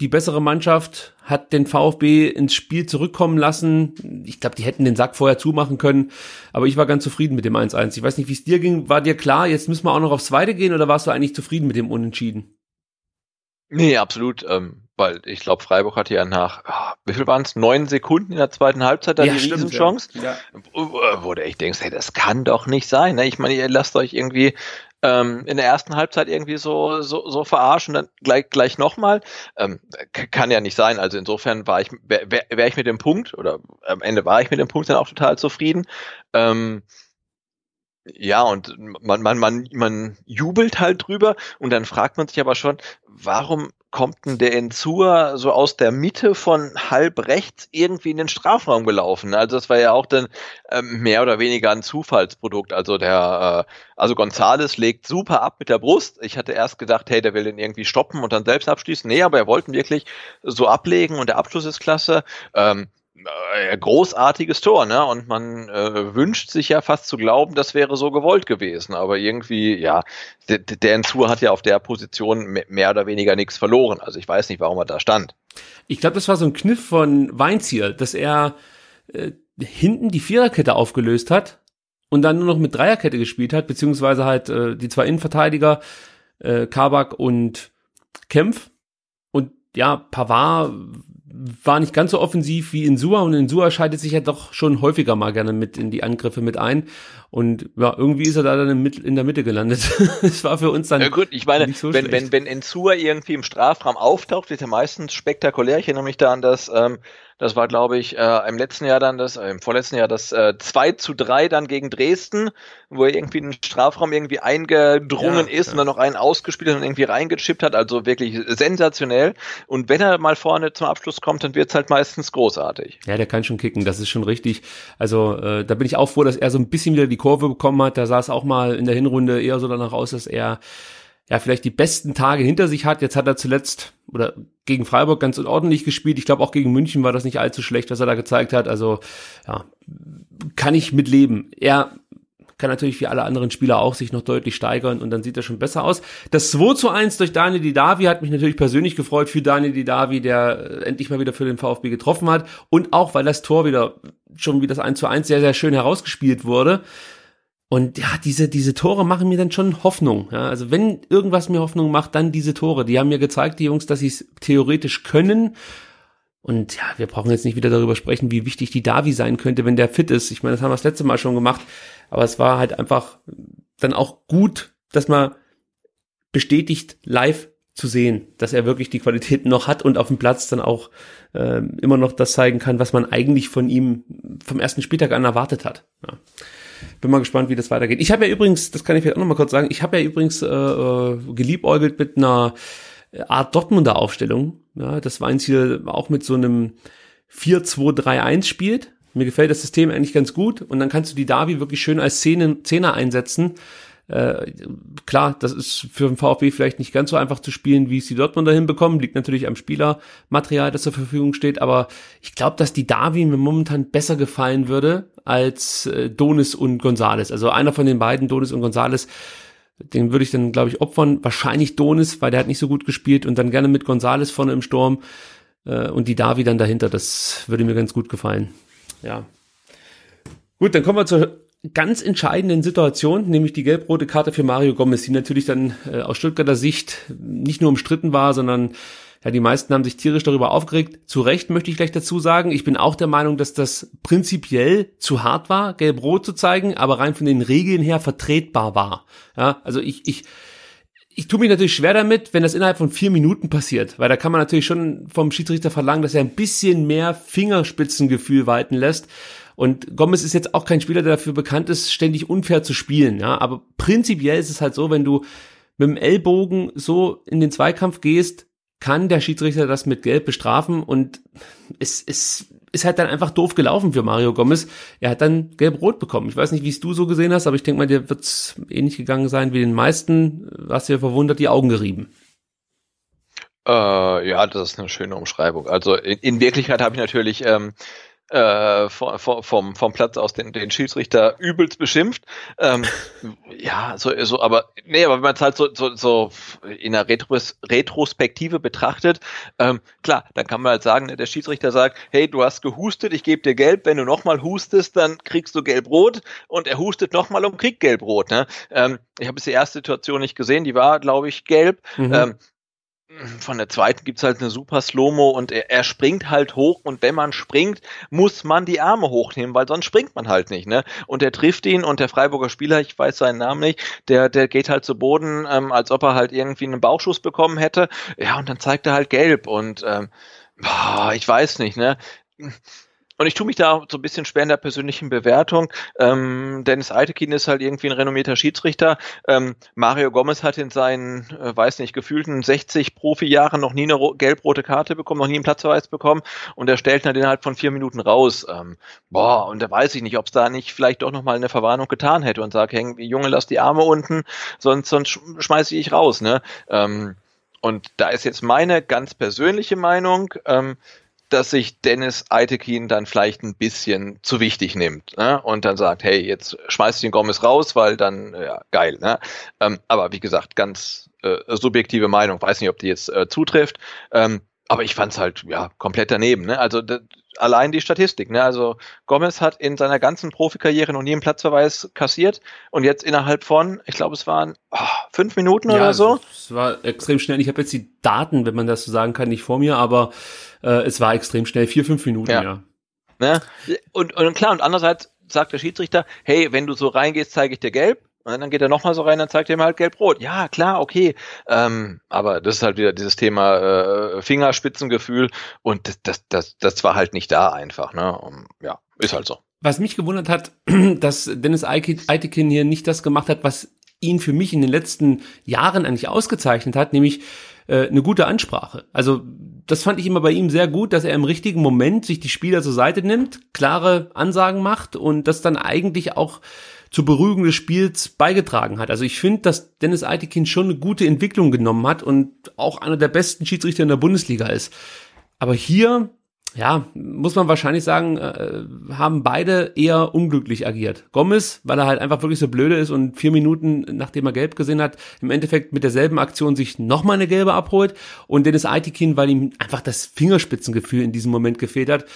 die bessere Mannschaft, hat den VfB ins Spiel zurückkommen lassen. Ich glaube, die hätten den Sack vorher zumachen können, aber ich war ganz zufrieden mit dem 1-1. Ich weiß nicht, wie es dir ging. War dir klar, jetzt müssen wir auch noch aufs Zweite gehen oder warst du eigentlich zufrieden mit dem Unentschieden? Nee, absolut. Ähm, weil ich glaube, Freiburg hatte ja nach, oh, wie viel waren es? Neun Sekunden in der zweiten Halbzeit da ja, die stimmt, Riesenchance. Ja. Wo du echt denkst, hey, das kann doch nicht sein. Ne? Ich meine, ihr lasst euch irgendwie ähm, in der ersten Halbzeit irgendwie so, so, so verarschen, dann gleich, gleich nochmal. Ähm, kann ja nicht sein. Also insofern war ich, wäre wär ich mit dem Punkt, oder am Ende war ich mit dem Punkt dann auch total zufrieden. Ähm, ja, und man, man, man, man jubelt halt drüber und dann fragt man sich aber schon, warum kommt denn der Enzur so aus der Mitte von halb rechts irgendwie in den Strafraum gelaufen? Also das war ja auch dann ähm, mehr oder weniger ein Zufallsprodukt. Also der, äh, also Gonzales legt super ab mit der Brust. Ich hatte erst gedacht, hey, der will den irgendwie stoppen und dann selbst abschließen. Nee, aber er wollte wirklich so ablegen und der Abschluss ist klasse. Ähm, äh, großartiges Tor, ne? Und man äh, wünscht sich ja fast zu glauben, das wäre so gewollt gewesen. Aber irgendwie, ja, der, Ensur hat ja auf der Position mehr oder weniger nichts verloren. Also ich weiß nicht, warum er da stand. Ich glaube, das war so ein Kniff von Weinziel, dass er äh, hinten die Viererkette aufgelöst hat und dann nur noch mit Dreierkette gespielt hat, beziehungsweise halt äh, die zwei Innenverteidiger, äh, Kabak und Kempf. Und ja, Pavard war nicht ganz so offensiv wie Insua und Insua schaltet sich ja doch schon häufiger mal gerne mit in die Angriffe mit ein und ja, irgendwie ist er da dann in der Mitte gelandet. das war für uns dann ja, gut, ich meine, so wenn, wenn, wenn Insua irgendwie im Strafraum auftaucht, wird er meistens spektakulär. Ich erinnere mich da an das ähm, das war, glaube ich, äh, im letzten Jahr dann das, äh, im vorletzten Jahr das äh, 2 zu 3 dann gegen Dresden, wo er irgendwie in den Strafraum irgendwie eingedrungen ja, ist ja. und dann noch einen ausgespielt hat und irgendwie reingechippt hat. Also wirklich sensationell. Und wenn er mal vorne zum Abschluss kommt, dann wird's halt meistens großartig. Ja, der kann schon kicken, das ist schon richtig. Also äh, da bin ich auch froh, dass er so ein bisschen wieder die Kurve bekommen hat. Da sah es auch mal in der Hinrunde eher so danach aus, dass er ja vielleicht die besten Tage hinter sich hat. Jetzt hat er zuletzt oder gegen Freiburg ganz ordentlich gespielt. Ich glaube auch gegen München war das nicht allzu schlecht, was er da gezeigt hat. Also ja, kann ich mitleben. Er kann natürlich wie alle anderen Spieler auch sich noch deutlich steigern und dann sieht er schon besser aus. Das 2 zu 1 durch Daniel Didavi hat mich natürlich persönlich gefreut für Daniel Didavi, der äh, endlich mal wieder für den VfB getroffen hat und auch, weil das Tor wieder schon wie das 1 zu 1 sehr, sehr schön herausgespielt wurde. Und ja, diese, diese Tore machen mir dann schon Hoffnung. Ja, also wenn irgendwas mir Hoffnung macht, dann diese Tore. Die haben mir gezeigt, die Jungs, dass sie es theoretisch können. Und ja, wir brauchen jetzt nicht wieder darüber sprechen, wie wichtig die Davi sein könnte, wenn der fit ist. Ich meine, das haben wir das letzte Mal schon gemacht. Aber es war halt einfach dann auch gut, dass man bestätigt live zu sehen, dass er wirklich die Qualitäten noch hat und auf dem Platz dann auch äh, immer noch das zeigen kann, was man eigentlich von ihm vom ersten Spieltag an erwartet hat. Ja. Bin mal gespannt, wie das weitergeht. Ich habe ja übrigens, das kann ich vielleicht auch noch mal kurz sagen, ich habe ja übrigens äh, äh geliebäugelt mit einer Art Dortmunder Aufstellung. Ja, das war ein Ziel auch mit so einem 4-2-3-1 spielt. Mir gefällt das System eigentlich ganz gut und dann kannst du die Davi wirklich schön als Zehner einsetzen äh, klar, das ist für den VfB vielleicht nicht ganz so einfach zu spielen, wie es die Dortmunder hinbekommen. Liegt natürlich am Spielermaterial, das zur Verfügung steht. Aber ich glaube, dass die Davi mir momentan besser gefallen würde als äh, Donis und Gonzales. Also einer von den beiden, Donis und Gonzales, den würde ich dann, glaube ich, opfern. Wahrscheinlich Donis, weil der hat nicht so gut gespielt und dann gerne mit Gonzales vorne im Sturm äh, und die Davi dann dahinter. Das würde mir ganz gut gefallen. Ja. Gut, dann kommen wir zur ganz entscheidenden Situation, nämlich die gelb-rote Karte für Mario Gomez, die natürlich dann äh, aus Stuttgarter Sicht nicht nur umstritten war, sondern ja, die meisten haben sich tierisch darüber aufgeregt. Zu Recht möchte ich gleich dazu sagen. Ich bin auch der Meinung, dass das prinzipiell zu hart war, gelb-rot zu zeigen, aber rein von den Regeln her vertretbar war. Ja, also ich, ich, ich tue mich natürlich schwer damit, wenn das innerhalb von vier Minuten passiert, weil da kann man natürlich schon vom Schiedsrichter verlangen, dass er ein bisschen mehr Fingerspitzengefühl walten lässt. Und Gomez ist jetzt auch kein Spieler, der dafür bekannt ist, ständig unfair zu spielen. Ja, aber prinzipiell ist es halt so, wenn du mit dem Ellbogen so in den Zweikampf gehst, kann der Schiedsrichter das mit Gelb bestrafen und es, es ist halt dann einfach doof gelaufen für Mario Gomez. Er hat dann gelb-rot bekommen. Ich weiß nicht, wie es du so gesehen hast, aber ich denke mal, dir wird es ähnlich gegangen sein wie den meisten. Hast dir verwundert die Augen gerieben. Äh, ja, das ist eine schöne Umschreibung. Also in, in Wirklichkeit habe ich natürlich ähm, äh, vom, vom, vom Platz aus den, den Schiedsrichter übelst beschimpft. Ähm, ja, so, so, aber nee, aber wenn man es halt so, so, so in der Retros Retrospektive betrachtet, ähm, klar, dann kann man halt sagen, ne, der Schiedsrichter sagt, hey, du hast gehustet, ich gebe dir gelb, wenn du nochmal hustest, dann kriegst du gelb-rot und er hustet nochmal und kriegt gelb-rot. Ne? Ähm, ich habe jetzt die erste Situation nicht gesehen, die war, glaube ich, gelb. Mhm. Ähm, von der zweiten gibt's halt eine super Slow-Mo und er, er, springt halt hoch und wenn man springt, muss man die Arme hochnehmen, weil sonst springt man halt nicht, ne? Und er trifft ihn und der Freiburger Spieler, ich weiß seinen Namen nicht, der, der geht halt zu Boden, ähm, als ob er halt irgendwie einen Bauchschuss bekommen hätte. Ja, und dann zeigt er halt gelb und ähm, boah, ich weiß nicht, ne? Und ich tue mich da so ein bisschen schwer in der persönlichen Bewertung. Ähm, Dennis Eitekin ist halt irgendwie ein renommierter Schiedsrichter. Ähm, Mario Gomez hat in seinen, äh, weiß nicht, gefühlten 60 Profijahren noch nie eine gelb-rote Karte bekommen, noch nie einen Platzverweis bekommen. Und er stellt halt innerhalb von vier Minuten raus. Ähm, boah, und da weiß ich nicht, ob es da nicht vielleicht doch nochmal eine Verwarnung getan hätte und sagt, hey, Junge, lass die Arme unten, sonst, sonst schmeiße ich raus. Ne? Ähm, und da ist jetzt meine ganz persönliche Meinung, ähm, dass sich Dennis Eitekin dann vielleicht ein bisschen zu wichtig nimmt ne? und dann sagt, hey, jetzt schmeiß ich den Gomez raus, weil dann, ja, geil. Ne? Ähm, aber wie gesagt, ganz äh, subjektive Meinung, weiß nicht, ob die jetzt äh, zutrifft. Ähm, aber ich fand's halt ja komplett daneben. Ne? Also allein die Statistik. Ne? Also Gomez hat in seiner ganzen Profikarriere noch nie einen Platzverweis kassiert und jetzt innerhalb von, ich glaube, es waren oh, fünf Minuten ja, oder so. Es war extrem schnell. Ich habe jetzt die Daten, wenn man das so sagen kann, nicht vor mir, aber äh, es war extrem schnell, vier, fünf Minuten, ja. ja. Ne? Und, und klar, und andererseits sagt der Schiedsrichter, hey, wenn du so reingehst, zeige ich dir gelb. Und dann geht er nochmal so rein, dann zeigt ihm halt gelb-rot. Ja, klar, okay. Ähm, aber das ist halt wieder dieses Thema äh, Fingerspitzengefühl und das, das, das, das war halt nicht da einfach. Ne? Um, ja, ist halt so. Was mich gewundert hat, dass Dennis Eitekin hier nicht das gemacht hat, was ihn für mich in den letzten Jahren eigentlich ausgezeichnet hat, nämlich äh, eine gute Ansprache. Also das fand ich immer bei ihm sehr gut, dass er im richtigen Moment sich die Spieler zur Seite nimmt, klare Ansagen macht und das dann eigentlich auch zur Beruhigung des Spiels beigetragen hat. Also ich finde, dass Dennis Eitekin schon eine gute Entwicklung genommen hat und auch einer der besten Schiedsrichter in der Bundesliga ist. Aber hier, ja, muss man wahrscheinlich sagen, äh, haben beide eher unglücklich agiert. Gomez, weil er halt einfach wirklich so blöde ist und vier Minuten, nachdem er gelb gesehen hat, im Endeffekt mit derselben Aktion sich nochmal eine gelbe abholt. Und Dennis Eitekin, weil ihm einfach das Fingerspitzengefühl in diesem Moment gefehlt hat.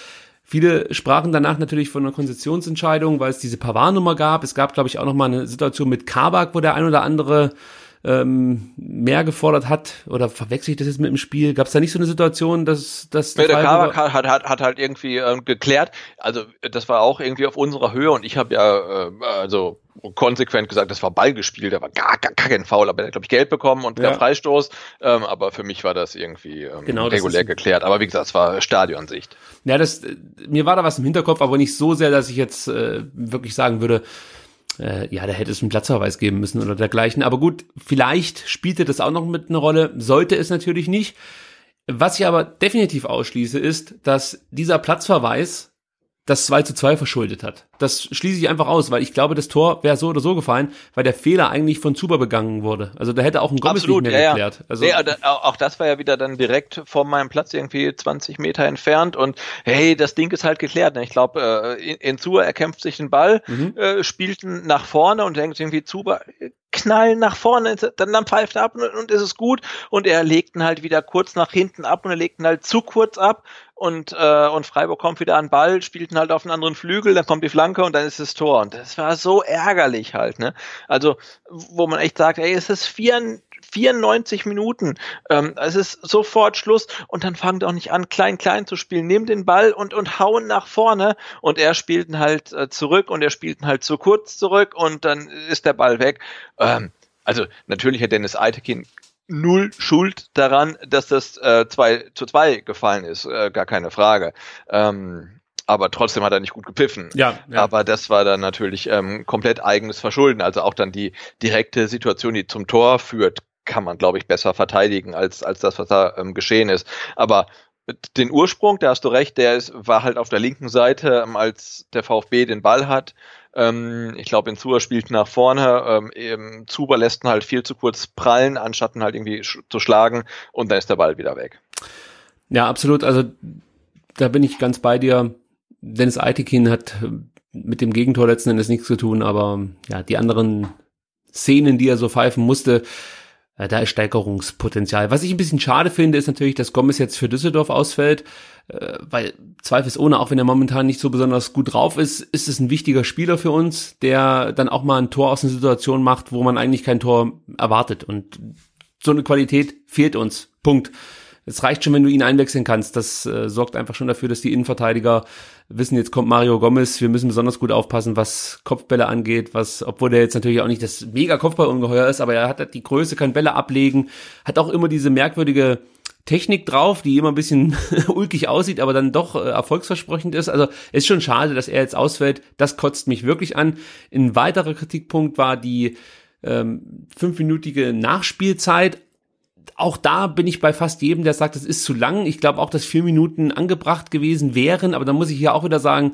Viele sprachen danach natürlich von einer Konzessionsentscheidung, weil es diese Pavard-Nummer gab. Es gab, glaube ich, auch noch mal eine Situation mit Kabak, wo der ein oder andere ähm, mehr gefordert hat oder verwechsel ich das jetzt mit dem Spiel? Gab es da nicht so eine Situation, dass dass der, der Kabak hat, hat, hat halt irgendwie ähm, geklärt. Also das war auch irgendwie auf unserer Höhe und ich habe ja äh, also konsequent gesagt, das war Ball gespielt, da war gar, gar, gar kein Foul, aber er hat, glaube ich, Geld bekommen und ja. Freistoß. Ähm, aber für mich war das irgendwie ähm, genau, regulär geklärt. Aber wie gesagt, es war Stadionsicht. Ja, das, mir war da was im Hinterkopf, aber nicht so sehr, dass ich jetzt äh, wirklich sagen würde, äh, ja, da hätte es einen Platzverweis geben müssen oder dergleichen. Aber gut, vielleicht spielte das auch noch mit einer Rolle, sollte es natürlich nicht. Was ich aber definitiv ausschließe, ist, dass dieser Platzverweis das 2 zu 2 verschuldet hat. Das schließe ich einfach aus, weil ich glaube, das Tor wäre so oder so gefallen, weil der Fehler eigentlich von Zuber begangen wurde. Also da hätte auch ein Gomez Absolut, nicht mehr ja, geklärt. Also, nee, auch das war ja wieder dann direkt vor meinem Platz irgendwie 20 Meter entfernt und hey, das Ding ist halt geklärt. Ich glaube, äh, in Zuber erkämpft sich den Ball, mhm. äh, spielt nach vorne und denkt irgendwie Zuber, knallen nach vorne, dann, dann pfeift er ab und, und ist es gut. Und er legt ihn halt wieder kurz nach hinten ab und er legt ihn halt zu kurz ab und, äh, und Freiburg kommt wieder an Ball, spielt ihn halt auf einen anderen Flügel, dann kommt die Flanke und dann ist das Tor. Und das war so ärgerlich halt, ne? Also, wo man echt sagt, ey, es ist vier, 94 Minuten. Ähm, es ist sofort Schluss und dann fangt auch nicht an, klein, klein zu spielen. Nehmt den Ball und, und hauen nach vorne und er spielt ihn halt äh, zurück und er spielt ihn halt zu kurz zurück und dann ist der Ball weg. Ähm, also natürlich hat Dennis Eitekin null Schuld daran, dass das äh, 2 zu 2 gefallen ist, äh, gar keine Frage. Ähm, aber trotzdem hat er nicht gut gepfiffen. Ja, ja. Aber das war dann natürlich ähm, komplett eigenes Verschulden. Also auch dann die direkte Situation, die zum Tor führt, kann man, glaube ich, besser verteidigen als, als das, was da ähm, geschehen ist. Aber den Ursprung, da hast du recht, der ist, war halt auf der linken Seite, ähm, als der VfB den Ball hat. Ähm, ich glaube, in Zuber spielt nach vorne. Ähm, Zuber lässt ihn halt viel zu kurz prallen, anstatt ihn halt irgendwie sch zu schlagen und dann ist der Ball wieder weg. Ja, absolut. Also da bin ich ganz bei dir. Dennis Eitekin hat mit dem Gegentor letzten Endes nichts zu tun, aber ja, die anderen Szenen, die er so pfeifen musste, äh, da ist Steigerungspotenzial. Was ich ein bisschen schade finde, ist natürlich, dass Gomez jetzt für Düsseldorf ausfällt, äh, weil zweifelsohne, auch wenn er momentan nicht so besonders gut drauf ist, ist es ein wichtiger Spieler für uns, der dann auch mal ein Tor aus einer Situation macht, wo man eigentlich kein Tor erwartet. Und so eine Qualität fehlt uns. Punkt. Es reicht schon, wenn du ihn einwechseln kannst. Das äh, sorgt einfach schon dafür, dass die Innenverteidiger wissen, jetzt kommt Mario Gomez. Wir müssen besonders gut aufpassen, was Kopfbälle angeht, was, obwohl der jetzt natürlich auch nicht das mega Kopfballungeheuer ist, aber er hat die Größe, kann Bälle ablegen, hat auch immer diese merkwürdige Technik drauf, die immer ein bisschen ulkig aussieht, aber dann doch äh, erfolgsversprechend ist. Also ist schon schade, dass er jetzt ausfällt. Das kotzt mich wirklich an. Ein weiterer Kritikpunkt war die ähm, fünfminütige Nachspielzeit auch da bin ich bei fast jedem, der sagt, das ist zu lang. Ich glaube auch, dass vier Minuten angebracht gewesen wären, aber da muss ich hier auch wieder sagen,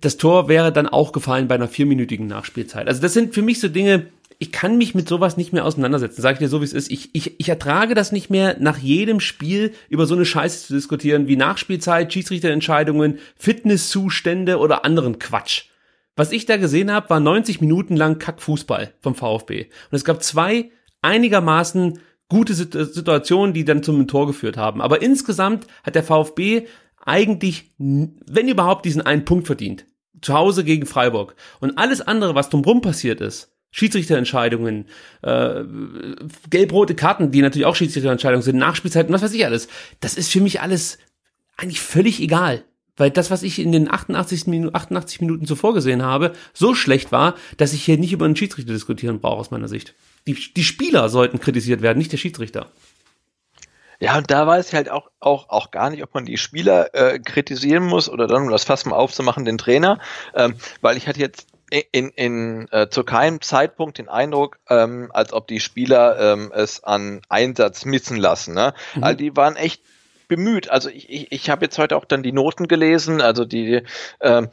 das Tor wäre dann auch gefallen bei einer vierminütigen Nachspielzeit. Also das sind für mich so Dinge, ich kann mich mit sowas nicht mehr auseinandersetzen, sage ich dir so, wie es ist. Ich, ich, ich ertrage das nicht mehr, nach jedem Spiel über so eine Scheiße zu diskutieren, wie Nachspielzeit, Schiedsrichterentscheidungen, Fitnesszustände oder anderen Quatsch. Was ich da gesehen habe, war 90 Minuten lang Kackfußball vom VfB. Und es gab zwei einigermaßen gute Situationen, die dann zum Tor geführt haben. Aber insgesamt hat der VfB eigentlich, wenn überhaupt, diesen einen Punkt verdient. Zu Hause gegen Freiburg. Und alles andere, was drumherum passiert ist, Schiedsrichterentscheidungen, äh, gelb-rote Karten, die natürlich auch Schiedsrichterentscheidungen sind, Nachspielzeiten, was weiß ich alles, das ist für mich alles eigentlich völlig egal. Weil das, was ich in den 88 Minuten, 88 Minuten zuvor gesehen habe, so schlecht war, dass ich hier nicht über einen Schiedsrichter diskutieren brauche, aus meiner Sicht. Die, die Spieler sollten kritisiert werden, nicht der Schiedsrichter. Ja, und da weiß ich halt auch, auch, auch gar nicht, ob man die Spieler äh, kritisieren muss oder dann, um das Fass mal aufzumachen, den Trainer. Ähm, weil ich hatte jetzt in, in, äh, zu keinem Zeitpunkt den Eindruck, ähm, als ob die Spieler ähm, es an Einsatz missen lassen. Ne? Mhm. Also die waren echt bemüht. Also ich, ich, ich habe jetzt heute auch dann die Noten gelesen, also die ähm, äh,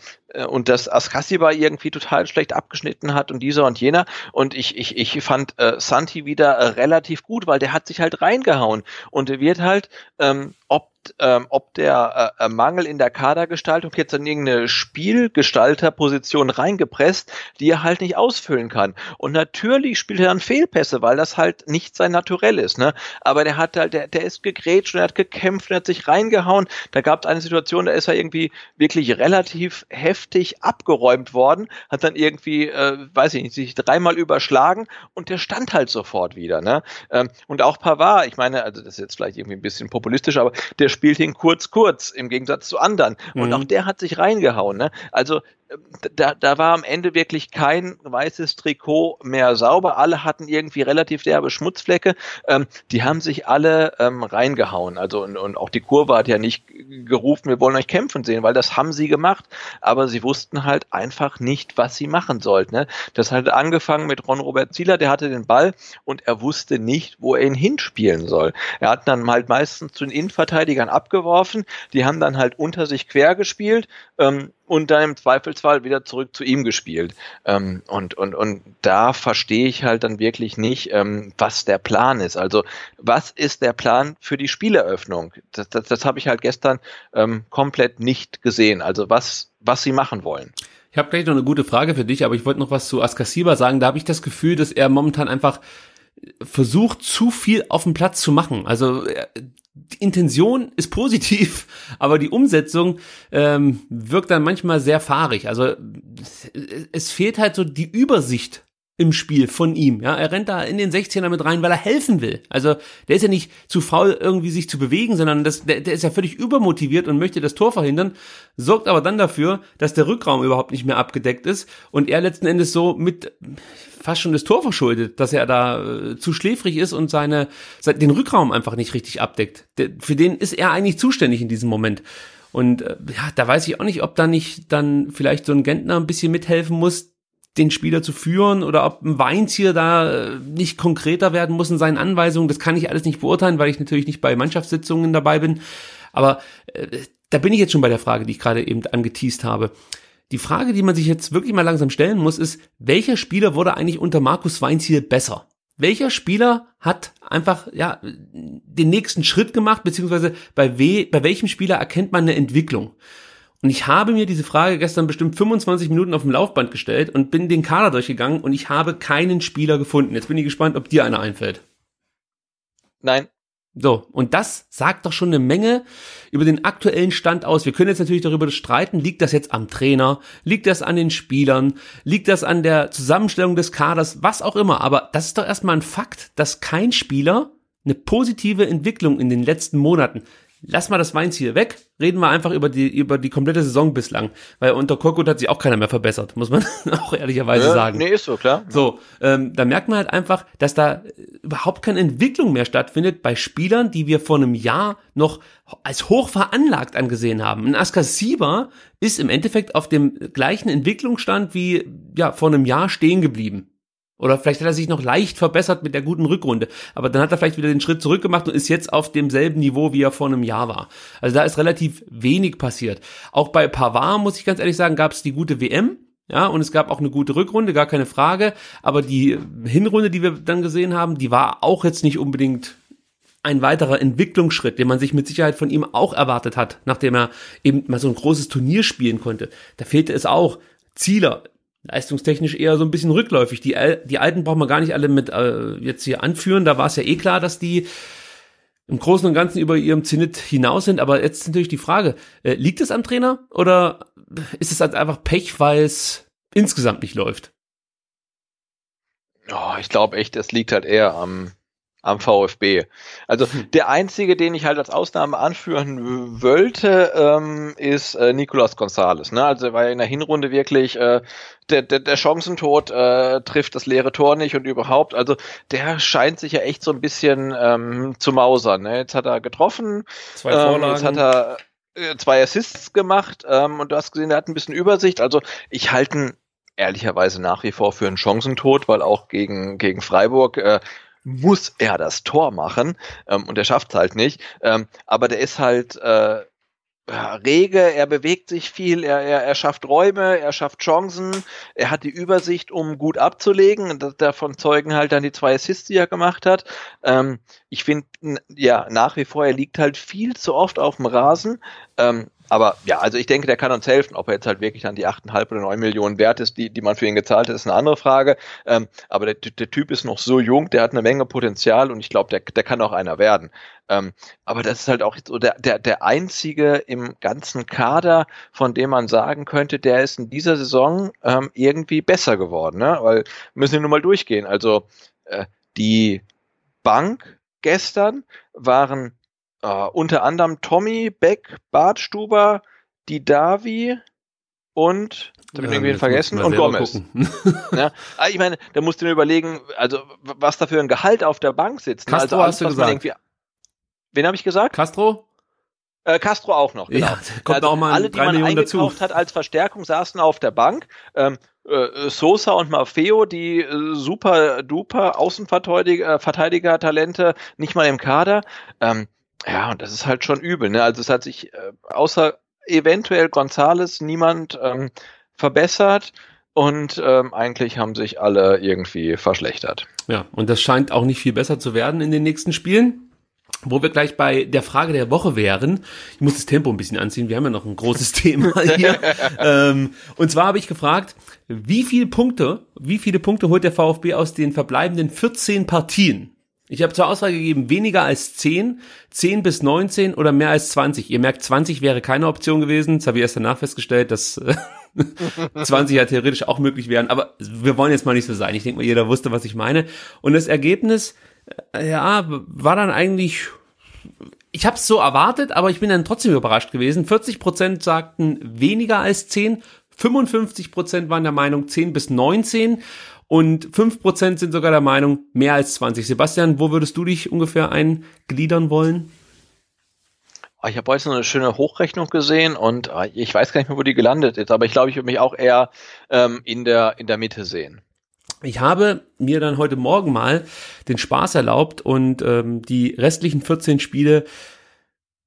und dass Askasiba irgendwie total schlecht abgeschnitten hat und dieser und jener. Und ich, ich, ich fand äh, Santi wieder äh, relativ gut, weil der hat sich halt reingehauen. Und er wird halt, ähm, ob ähm, ob der äh, äh, Mangel in der Kadergestaltung jetzt in irgendeine Spielgestalterposition reingepresst, die er halt nicht ausfüllen kann. Und natürlich spielt er dann Fehlpässe, weil das halt nicht sein Naturell ist. Ne? Aber der hat halt, der, der ist gegrätscht und er hat gekämpft und er hat sich reingehauen. Da gab es eine Situation, da ist er irgendwie wirklich relativ heftig abgeräumt worden, hat dann irgendwie, äh, weiß ich nicht, sich dreimal überschlagen und der stand halt sofort wieder. Ne? Ähm, und auch Pavard, ich meine, also das ist jetzt vielleicht irgendwie ein bisschen populistisch, aber der spielt ihn kurz, kurz, im Gegensatz zu anderen. Und mhm. auch der hat sich reingehauen. Ne? Also da, da war am Ende wirklich kein weißes Trikot mehr sauber. Alle hatten irgendwie relativ derbe Schmutzflecke. Ähm, die haben sich alle ähm, reingehauen. Also und, und auch die Kurve hat ja nicht gerufen, wir wollen euch kämpfen sehen, weil das haben sie gemacht. Aber sie wussten halt einfach nicht, was sie machen sollten. Ne? Das hat angefangen mit Ron-Robert Zieler, der hatte den Ball und er wusste nicht, wo er ihn hinspielen soll. Er hat dann halt meistens zu den Innenverteidigern abgeworfen. Die haben dann halt unter sich quer gespielt. Ähm, und dann im Zweifelsfall wieder zurück zu ihm gespielt. Ähm, und, und, und da verstehe ich halt dann wirklich nicht, ähm, was der Plan ist. Also was ist der Plan für die Spieleröffnung? Das, das, das habe ich halt gestern ähm, komplett nicht gesehen. Also was, was sie machen wollen. Ich habe gleich noch eine gute Frage für dich, aber ich wollte noch was zu Askasiba sagen. Da habe ich das Gefühl, dass er momentan einfach versucht, zu viel auf dem Platz zu machen. Also die Intention ist positiv, aber die Umsetzung ähm, wirkt dann manchmal sehr fahrig. Also es fehlt halt so die Übersicht im Spiel von ihm. Ja, er rennt da in den 16er mit rein, weil er helfen will. Also der ist ja nicht zu faul, irgendwie sich zu bewegen, sondern das, der, der ist ja völlig übermotiviert und möchte das Tor verhindern, sorgt aber dann dafür, dass der Rückraum überhaupt nicht mehr abgedeckt ist und er letzten Endes so mit fast schon das Tor verschuldet, dass er da äh, zu schläfrig ist und seine, den Rückraum einfach nicht richtig abdeckt. Der, für den ist er eigentlich zuständig in diesem Moment. Und äh, ja, da weiß ich auch nicht, ob da nicht dann vielleicht so ein Gentner ein bisschen mithelfen muss, den Spieler zu führen oder ob ein Weinzier da äh, nicht konkreter werden muss in seinen Anweisungen. Das kann ich alles nicht beurteilen, weil ich natürlich nicht bei Mannschaftssitzungen dabei bin. Aber äh, da bin ich jetzt schon bei der Frage, die ich gerade eben angeteased habe. Die Frage, die man sich jetzt wirklich mal langsam stellen muss, ist, welcher Spieler wurde eigentlich unter Markus Weinziel besser? Welcher Spieler hat einfach ja den nächsten Schritt gemacht, beziehungsweise bei, we bei welchem Spieler erkennt man eine Entwicklung? Und ich habe mir diese Frage gestern bestimmt 25 Minuten auf dem Laufband gestellt und bin den Kader durchgegangen und ich habe keinen Spieler gefunden. Jetzt bin ich gespannt, ob dir einer einfällt. Nein, so, und das sagt doch schon eine Menge über den aktuellen Stand aus. Wir können jetzt natürlich darüber streiten, liegt das jetzt am Trainer, liegt das an den Spielern, liegt das an der Zusammenstellung des Kaders, was auch immer. Aber das ist doch erstmal ein Fakt, dass kein Spieler eine positive Entwicklung in den letzten Monaten lass mal das Weinziel weg, reden wir einfach über die, über die komplette Saison bislang. Weil unter Korkut hat sich auch keiner mehr verbessert, muss man auch ehrlicherweise ja, sagen. Nee, ist so, klar. So, ähm, da merkt man halt einfach, dass da überhaupt keine Entwicklung mehr stattfindet bei Spielern, die wir vor einem Jahr noch als hoch veranlagt angesehen haben. Ein Askar Sieber ist im Endeffekt auf dem gleichen Entwicklungsstand wie ja vor einem Jahr stehen geblieben. Oder vielleicht hat er sich noch leicht verbessert mit der guten Rückrunde. Aber dann hat er vielleicht wieder den Schritt zurück gemacht und ist jetzt auf demselben Niveau, wie er vor einem Jahr war. Also da ist relativ wenig passiert. Auch bei Pavard, muss ich ganz ehrlich sagen, gab es die gute WM. ja, und es gab auch eine gute Rückrunde, gar keine Frage, aber die Hinrunde, die wir dann gesehen haben, die war auch jetzt nicht unbedingt ein weiterer Entwicklungsschritt, den man sich mit Sicherheit von ihm auch erwartet hat, nachdem er eben mal so ein großes Turnier spielen konnte. Da fehlte es auch. Zieler, leistungstechnisch eher so ein bisschen rückläufig. Die, die Alten brauchen wir gar nicht alle mit äh, jetzt hier anführen. Da war es ja eh klar, dass die im Großen und Ganzen über ihrem Zenit hinaus sind. Aber jetzt ist natürlich die Frage, äh, liegt es am Trainer oder ist es halt einfach Pech, weil es insgesamt nicht läuft? Oh, ich glaube echt, es liegt halt eher am am VfB. Also hm. der einzige, den ich halt als Ausnahme anführen wollte, ähm, ist äh, Nicolas Gonzalez. Ne? Also weil in der Hinrunde wirklich äh, der, der, der Chancentod äh, trifft das leere Tor nicht und überhaupt. Also der scheint sich ja echt so ein bisschen ähm, zu mausern. Ne? Jetzt hat er getroffen, zwei Vorlagen. Ähm, jetzt hat er äh, zwei Assists gemacht ähm, und du hast gesehen, er hat ein bisschen Übersicht. Also ich halte ihn ehrlicherweise nach wie vor für einen Chancentod, weil auch gegen, gegen Freiburg äh, muss er das Tor machen ähm, und er schafft es halt nicht. Ähm, aber der ist halt äh, rege, er bewegt sich viel, er, er, er schafft Räume, er schafft Chancen, er hat die Übersicht, um gut abzulegen. Und davon zeugen halt dann die zwei Assists, die er gemacht hat. Ähm, ich finde, ja, nach wie vor, er liegt halt viel zu oft auf dem Rasen. Ähm, aber ja, also ich denke, der kann uns helfen. Ob er jetzt halt wirklich dann die 8,5 oder 9 Millionen wert ist, die, die man für ihn gezahlt hat, ist eine andere Frage. Ähm, aber der, der Typ ist noch so jung, der hat eine Menge Potenzial und ich glaube, der, der kann auch einer werden. Ähm, aber das ist halt auch so der, der, der einzige im ganzen Kader, von dem man sagen könnte, der ist in dieser Saison ähm, irgendwie besser geworden. Ne? Weil müssen wir nur mal durchgehen. Also äh, die Bank gestern waren Uh, unter anderem Tommy, Beck, Bartstuber, die Davi und da bin ich irgendwie vergessen und Gomez. ja, ah, ich meine, da musst du dir überlegen, also was da für ein Gehalt auf der Bank sitzt. Ne? Castro also hast du gesagt. Wen habe ich gesagt? Castro? Äh, Castro auch noch, genau. Ja, kommt also auch mal alle, die man Millionen eingekauft dazu. hat als Verstärkung, saßen auf der Bank. Ähm, äh, Sosa und Maffeo, die äh, super duper Außenverteidiger-Talente, nicht mal im Kader. Ähm, ja, und das ist halt schon übel. Ne? Also es hat sich äh, außer eventuell Gonzales niemand ähm, verbessert und ähm, eigentlich haben sich alle irgendwie verschlechtert. Ja, und das scheint auch nicht viel besser zu werden in den nächsten Spielen. Wo wir gleich bei der Frage der Woche wären. Ich muss das Tempo ein bisschen anziehen, wir haben ja noch ein großes Thema hier. ähm, und zwar habe ich gefragt, wie viele Punkte, wie viele Punkte holt der VfB aus den verbleibenden 14 Partien? Ich habe zur Auswahl gegeben, weniger als 10, 10 bis 19 oder mehr als 20. Ihr merkt, 20 wäre keine Option gewesen. Das habe ich erst danach festgestellt, dass 20 ja theoretisch auch möglich wären. Aber wir wollen jetzt mal nicht so sein. Ich denke mal, jeder wusste, was ich meine. Und das Ergebnis, äh, ja, war dann eigentlich ich habe es so erwartet, aber ich bin dann trotzdem überrascht gewesen. 40 Prozent sagten weniger als 10, 55 Prozent waren der Meinung 10 bis 19 und 5% sind sogar der Meinung, mehr als 20. Sebastian, wo würdest du dich ungefähr eingliedern wollen? Ah, ich habe heute so eine schöne Hochrechnung gesehen und ah, ich weiß gar nicht mehr, wo die gelandet ist, aber ich glaube, ich würde mich auch eher ähm, in, der, in der Mitte sehen. Ich habe mir dann heute Morgen mal den Spaß erlaubt und ähm, die restlichen 14 Spiele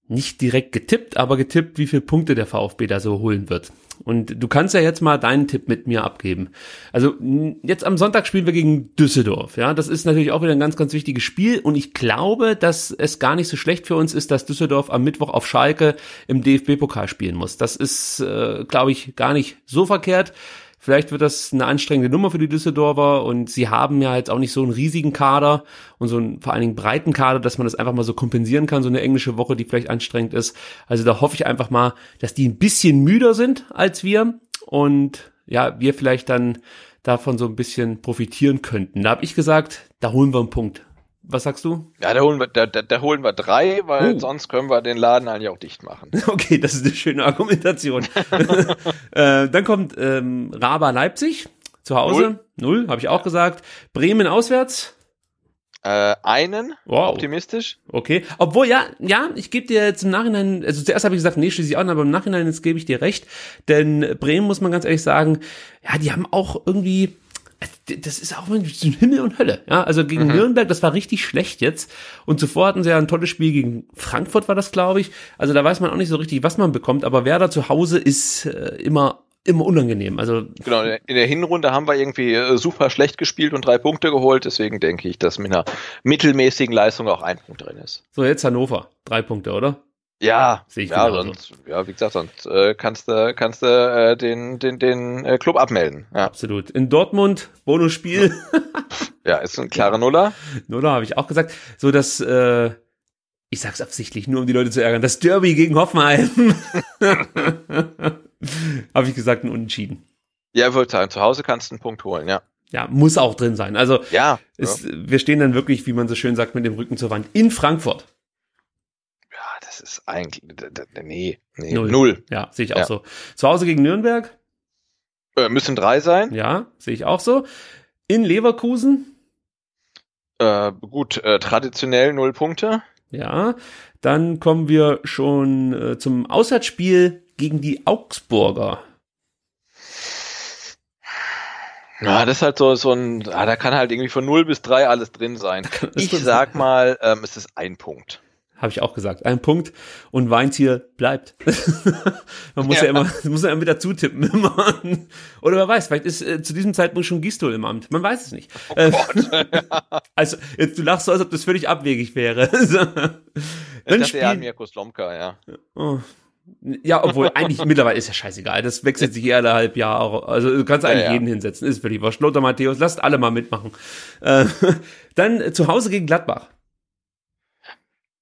nicht direkt getippt, aber getippt, wie viele Punkte der VfB da so holen wird. Und du kannst ja jetzt mal deinen Tipp mit mir abgeben. Also jetzt am Sonntag spielen wir gegen Düsseldorf. Ja, das ist natürlich auch wieder ein ganz, ganz wichtiges Spiel. Und ich glaube, dass es gar nicht so schlecht für uns ist, dass Düsseldorf am Mittwoch auf Schalke im DFB-Pokal spielen muss. Das ist, äh, glaube ich, gar nicht so verkehrt. Vielleicht wird das eine anstrengende Nummer für die Düsseldorfer und sie haben ja jetzt auch nicht so einen riesigen Kader und so einen vor allen Dingen breiten Kader, dass man das einfach mal so kompensieren kann, so eine englische Woche, die vielleicht anstrengend ist. Also da hoffe ich einfach mal, dass die ein bisschen müder sind als wir und ja, wir vielleicht dann davon so ein bisschen profitieren könnten. Da habe ich gesagt, da holen wir einen Punkt. Was sagst du? Ja, da holen wir, da, da, da holen wir drei, weil oh. sonst können wir den Laden eigentlich auch dicht machen. Okay, das ist eine schöne Argumentation. äh, dann kommt ähm, Raba Leipzig zu Hause. Null, Null habe ich auch gesagt. Bremen auswärts. Äh, einen, wow. optimistisch. Okay, obwohl, ja, ja, ich gebe dir jetzt im Nachhinein, also zuerst habe ich gesagt, nee, schließe ich an, aber im Nachhinein, jetzt gebe ich dir recht, denn Bremen, muss man ganz ehrlich sagen, ja, die haben auch irgendwie, das ist auch zwischen Himmel und Hölle. Ja, also gegen mhm. Nürnberg, das war richtig schlecht jetzt. Und zuvor hatten sie ja ein tolles Spiel gegen Frankfurt, war das, glaube ich. Also da weiß man auch nicht so richtig, was man bekommt. Aber Werder zu Hause ist äh, immer immer unangenehm. Also genau, in der Hinrunde haben wir irgendwie äh, super schlecht gespielt und drei Punkte geholt. Deswegen denke ich, dass mit einer mittelmäßigen Leistung auch ein Punkt drin ist. So, jetzt Hannover. Drei Punkte, oder? Ja, sehe ich ja, sonst, ja, wie gesagt, sonst äh, kannst du kannst du äh, den den den äh, Club abmelden. Ja. Absolut. In Dortmund Bonusspiel. ja, ist ein klarer Nuller. Nuller habe ich auch gesagt. So dass äh, ich sag's absichtlich, nur um die Leute zu ärgern. Das Derby gegen Hoffenheim. habe ich gesagt, ein Unentschieden. Ja, ich wollte sagen, zu Hause kannst du einen Punkt holen, ja. Ja, muss auch drin sein. Also ja, ist, ja. wir stehen dann wirklich, wie man so schön sagt, mit dem Rücken zur Wand in Frankfurt das ist eigentlich, nee, nee null. null. Ja, sehe ich ja. auch so. Zu Hause gegen Nürnberg? Äh, müssen drei sein. Ja, sehe ich auch so. In Leverkusen? Äh, gut, äh, traditionell null Punkte. Ja, dann kommen wir schon äh, zum Auswärtsspiel gegen die Augsburger. Ja, das ist halt so, so ein, ah, da kann halt irgendwie von 0 bis 3 alles drin sein. Ich sag mal, ähm, es ist ein Punkt. Habe ich auch gesagt. Ein Punkt und Weintier bleibt. man muss ja. ja, immer, muss ja immer wieder zutippen. Oder wer weiß, vielleicht ist äh, zu diesem Zeitpunkt schon Gistol im Amt. Man weiß es nicht. Oh äh, also, jetzt, du lachst so, als ob das völlig abwegig wäre. Dann ich dachte ja Mirko Slomka, ja. Oh. Ja, obwohl eigentlich mittlerweile ist ja scheißegal. Das wechselt sich eher alle halb Jahre. Also du kannst eigentlich ja, ja. jeden hinsetzen. Ist völlig was. Lothar Matthäus, lasst alle mal mitmachen. Äh, dann äh, zu Hause gegen Gladbach.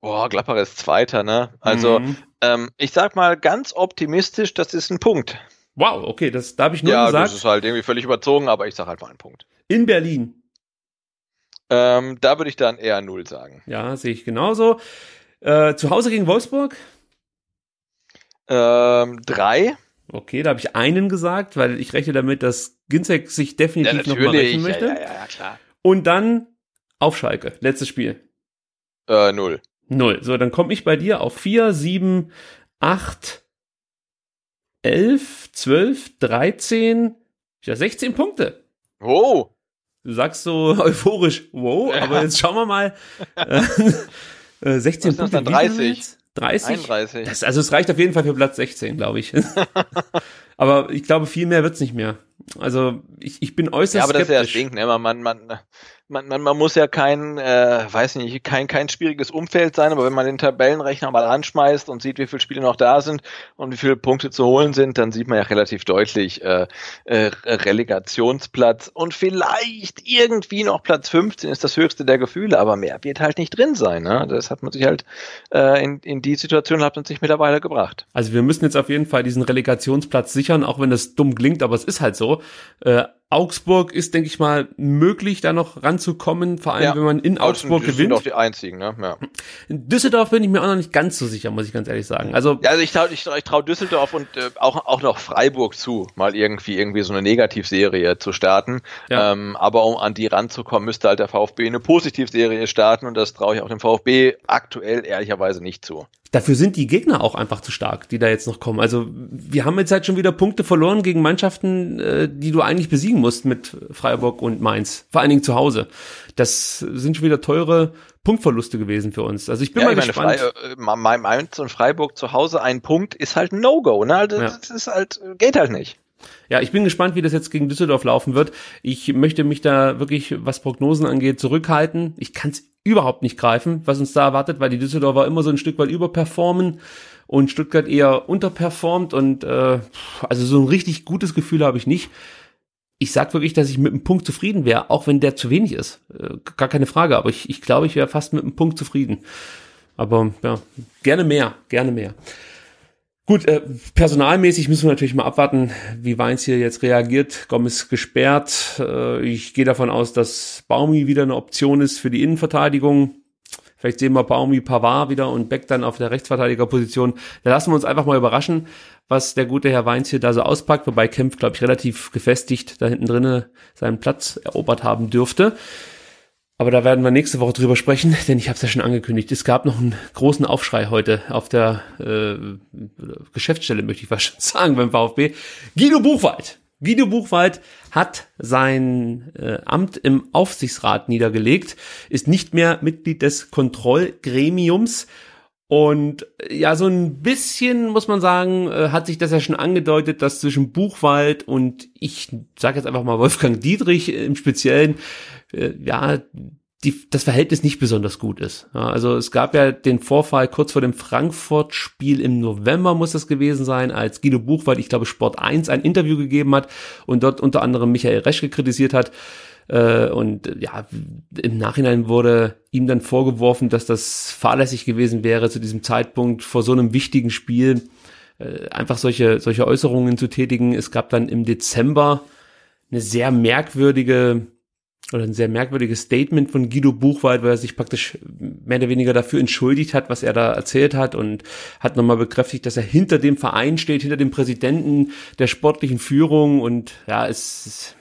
Boah, Gladbach ist Zweiter, ne? Also, mhm. ähm, ich sag mal ganz optimistisch, das ist ein Punkt. Wow, okay, das da habe ich nur ja, gesagt. Ja, das ist halt irgendwie völlig überzogen, aber ich sag halt mal einen Punkt. In Berlin. Ähm, da würde ich dann eher null sagen. Ja, sehe ich genauso. Äh, zu Hause gegen Wolfsburg? Ähm, drei. Okay, da habe ich einen gesagt, weil ich rechne damit, dass Ginzek sich definitiv ja, noch mal rächen möchte. Ja, ja, ja, klar. Und dann auf Schalke, letztes Spiel. Äh, null. Null. So, dann komme ich bei dir auf 4, 7, 8, 11, 12, 13, ja, 16 Punkte. Wow. Du sagst so euphorisch, wow, ja. aber jetzt schauen wir mal. Äh, 16 Was Punkte. 30. 30? 31. Das, also es reicht auf jeden Fall für Platz 16, glaube ich. aber ich glaube, viel mehr wird's nicht mehr. Also ich, ich bin äußerst ja, aber skeptisch. das ist ja das Ding, ne? man, man, man, man, man, muss ja kein, äh, weiß nicht, kein, kein schwieriges Umfeld sein, aber wenn man den Tabellenrechner mal anschmeißt und sieht, wie viele Spiele noch da sind und wie viele Punkte zu holen sind, dann sieht man ja relativ deutlich äh, äh, Relegationsplatz und vielleicht irgendwie noch Platz 15 ist das höchste der Gefühle, aber mehr wird halt nicht drin sein. Ne? Das hat man sich halt äh, in, in die Situation hat man sich mittlerweile gebracht. Also wir müssen jetzt auf jeden Fall diesen Relegationsplatz sichern, auch wenn das dumm klingt, aber es ist halt so. Äh, Augsburg ist, denke ich mal, möglich, da noch ranzukommen, vor allem ja. wenn man in Augsburg gewinnt. Sind auch die einzigen, ne? Ja. In Düsseldorf bin ich mir auch noch nicht ganz so sicher, muss ich ganz ehrlich sagen. Also, ja, also ich traue ich, ich trau Düsseldorf und äh, auch, auch noch Freiburg zu, mal irgendwie irgendwie so eine Negativserie zu starten. Ja. Ähm, aber um an die ranzukommen, müsste halt der VfB eine Positivserie starten und das traue ich auch dem VfB aktuell ehrlicherweise nicht zu dafür sind die Gegner auch einfach zu stark, die da jetzt noch kommen. Also wir haben jetzt halt schon wieder Punkte verloren gegen Mannschaften, äh, die du eigentlich besiegen musst mit Freiburg und Mainz. Vor allen Dingen zu Hause. Das sind schon wieder teure Punktverluste gewesen für uns. Also ich bin ja, mal ich gespannt. Frei, äh, Mainz und Freiburg zu Hause ein Punkt ist halt ein No-Go. Ne? Also, Das ist halt, geht halt nicht. Ja, ich bin gespannt, wie das jetzt gegen Düsseldorf laufen wird. Ich möchte mich da wirklich, was Prognosen angeht, zurückhalten. Ich kann es überhaupt nicht greifen, was uns da erwartet, weil die Düsseldorfer immer so ein Stück weit überperformen und Stuttgart eher unterperformt und äh, also so ein richtig gutes Gefühl habe ich nicht. Ich sag wirklich, dass ich mit einem Punkt zufrieden wäre, auch wenn der zu wenig ist. Äh, gar keine Frage, aber ich, ich glaube, ich wäre fast mit einem Punkt zufrieden. Aber ja, gerne mehr, gerne mehr. Gut, äh, personalmäßig müssen wir natürlich mal abwarten, wie Weins hier jetzt reagiert. Gomez gesperrt. Äh, ich gehe davon aus, dass Baumi wieder eine Option ist für die Innenverteidigung. Vielleicht sehen wir Baumi Pavard wieder und Beck dann auf der Rechtsverteidigerposition. Da lassen wir uns einfach mal überraschen, was der gute Herr Weins hier da so auspackt, wobei Kempf, glaube ich, relativ gefestigt da hinten drinnen seinen Platz erobert haben dürfte. Aber da werden wir nächste Woche drüber sprechen, denn ich habe es ja schon angekündigt. Es gab noch einen großen Aufschrei heute auf der äh, Geschäftsstelle, möchte ich fast schon sagen, beim VfB. Guido Buchwald. Guido Buchwald hat sein äh, Amt im Aufsichtsrat niedergelegt, ist nicht mehr Mitglied des Kontrollgremiums Und ja, so ein bisschen muss man sagen, äh, hat sich das ja schon angedeutet, dass zwischen Buchwald und ich sage jetzt einfach mal Wolfgang Dietrich im Speziellen, äh, ja, die, das Verhältnis nicht besonders gut ist. Ja, also es gab ja den Vorfall kurz vor dem Frankfurt-Spiel im November muss das gewesen sein, als Guido Buchwald, ich glaube Sport 1, ein Interview gegeben hat und dort unter anderem Michael Reschke kritisiert hat. Äh, und ja, im Nachhinein wurde ihm dann vorgeworfen, dass das fahrlässig gewesen wäre, zu diesem Zeitpunkt vor so einem wichtigen Spiel äh, einfach solche, solche Äußerungen zu tätigen. Es gab dann im Dezember eine sehr merkwürdige oder ein sehr merkwürdiges Statement von Guido Buchwald, weil er sich praktisch mehr oder weniger dafür entschuldigt hat, was er da erzählt hat und hat nochmal bekräftigt, dass er hinter dem Verein steht, hinter dem Präsidenten der sportlichen Führung. Und ja, es,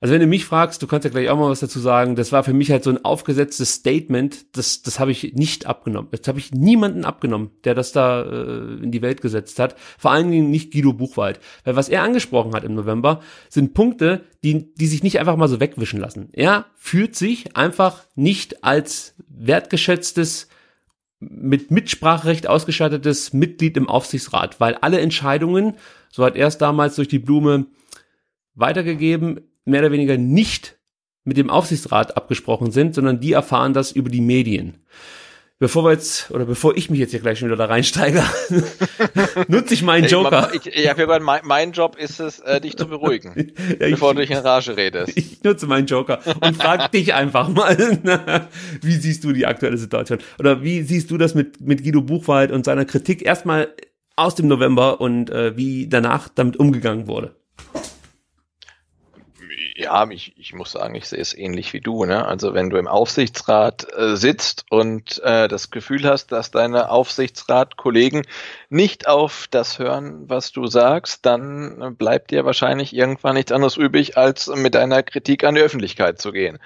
also wenn du mich fragst, du kannst ja gleich auch mal was dazu sagen, das war für mich halt so ein aufgesetztes Statement, das, das habe ich nicht abgenommen. Das habe ich niemanden abgenommen, der das da äh, in die Welt gesetzt hat. Vor allen Dingen nicht Guido Buchwald. Weil was er angesprochen hat im November, sind Punkte, die, die sich nicht einfach mal so wegwischen lassen. Er fühlt sich einfach nicht als wertgeschätztes mit Mitspracherecht ausgestattetes Mitglied im Aufsichtsrat, weil alle Entscheidungen, so hat er es damals durch die Blume weitergegeben, mehr oder weniger nicht mit dem Aufsichtsrat abgesprochen sind, sondern die erfahren das über die Medien. Bevor wir jetzt, oder bevor ich mich jetzt hier gleich schon wieder da reinsteige, nutze ich meinen Joker. Ich, ich, ja, mein, mein Job ist es, äh, dich zu beruhigen, ja, bevor ich, du dich in Rage redest. Ich nutze meinen Joker und frage dich einfach mal, wie siehst du die aktuelle Situation? Oder wie siehst du das mit, mit Guido Buchwald und seiner Kritik erstmal aus dem November und äh, wie danach damit umgegangen wurde? Ja, ich, ich muss sagen, ich sehe es ähnlich wie du. Ne? Also wenn du im Aufsichtsrat äh, sitzt und äh, das Gefühl hast, dass deine Aufsichtsratkollegen nicht auf das hören, was du sagst, dann bleibt dir wahrscheinlich irgendwann nichts anderes übrig, als mit deiner Kritik an die Öffentlichkeit zu gehen.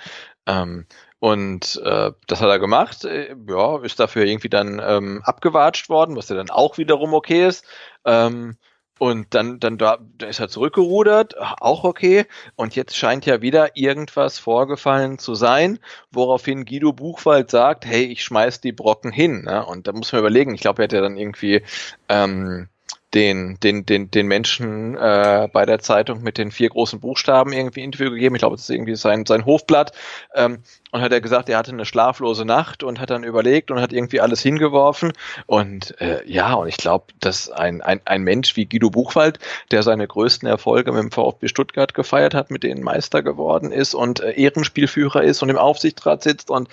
Ähm, und äh, das hat er gemacht, äh, ja, ist dafür irgendwie dann ähm, abgewatscht worden, was ja dann auch wiederum okay ist. Ähm, und dann, dann da, da ist er zurückgerudert, auch okay. Und jetzt scheint ja wieder irgendwas vorgefallen zu sein, woraufhin Guido Buchwald sagt, hey, ich schmeiß die Brocken hin. Ne? Und da muss man überlegen, ich glaube, er hat ja dann irgendwie ähm, den, den, den, den Menschen äh, bei der Zeitung mit den vier großen Buchstaben irgendwie Interview gegeben. Ich glaube, das ist irgendwie sein, sein Hofblatt. Ähm, und hat er gesagt, er hatte eine schlaflose Nacht und hat dann überlegt und hat irgendwie alles hingeworfen. Und äh, ja, und ich glaube, dass ein, ein, ein Mensch wie Guido Buchwald, der seine größten Erfolge mit dem VfB Stuttgart gefeiert hat, mit denen Meister geworden ist und äh, Ehrenspielführer ist und im Aufsichtsrat sitzt und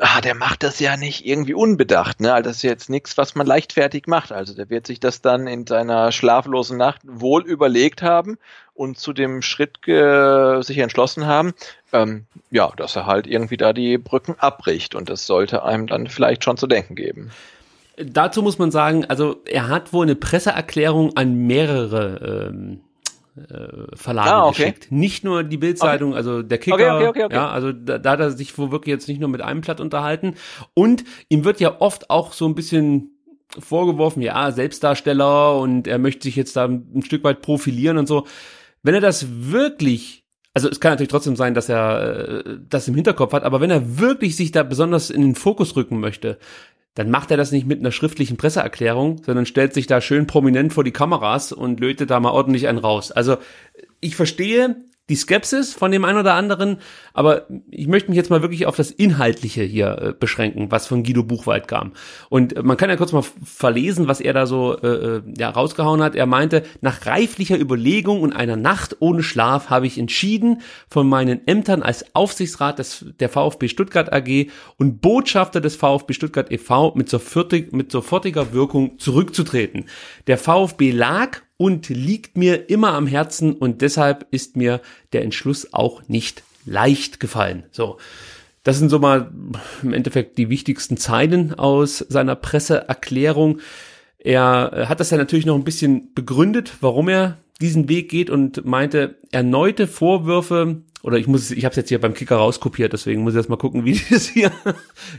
ah, der macht das ja nicht irgendwie unbedacht, ne? Also das ist jetzt nichts, was man leichtfertig macht. Also der wird sich das dann in seiner schlaflosen Nacht wohl überlegt haben und zu dem Schritt sich entschlossen haben, ähm, ja, dass er halt irgendwie da die Brücken abbricht und das sollte einem dann vielleicht schon zu denken geben. Dazu muss man sagen, also er hat wohl eine Presseerklärung an mehrere ähm, äh, Verlage ah, okay. geschickt. Nicht nur die Bildzeitung, okay. also der Kicker, okay, ja, also da, da hat er sich wohl wirklich jetzt nicht nur mit einem Blatt unterhalten. Und ihm wird ja oft auch so ein bisschen vorgeworfen, ja, Selbstdarsteller und er möchte sich jetzt da ein Stück weit profilieren und so. Wenn er das wirklich, also es kann natürlich trotzdem sein, dass er äh, das im Hinterkopf hat, aber wenn er wirklich sich da besonders in den Fokus rücken möchte, dann macht er das nicht mit einer schriftlichen Presseerklärung, sondern stellt sich da schön prominent vor die Kameras und lötet da mal ordentlich einen raus. Also ich verstehe die Skepsis von dem einen oder anderen, aber ich möchte mich jetzt mal wirklich auf das Inhaltliche hier äh, beschränken, was von Guido Buchwald kam. Und äh, man kann ja kurz mal verlesen, was er da so äh, äh, ja, rausgehauen hat. Er meinte, nach reiflicher Überlegung und einer Nacht ohne Schlaf habe ich entschieden, von meinen Ämtern als Aufsichtsrat des, der VfB Stuttgart AG und Botschafter des VfB Stuttgart e.V. mit, sofortig, mit sofortiger Wirkung zurückzutreten. Der VfB lag und liegt mir immer am Herzen und deshalb ist mir der Entschluss auch nicht leicht gefallen. So. Das sind so mal im Endeffekt die wichtigsten Zeilen aus seiner Presseerklärung. Er hat das ja natürlich noch ein bisschen begründet, warum er diesen Weg geht und meinte, erneute Vorwürfe oder ich muss, ich habe es jetzt hier beim Kicker rauskopiert, deswegen muss ich erst mal gucken, wie das hier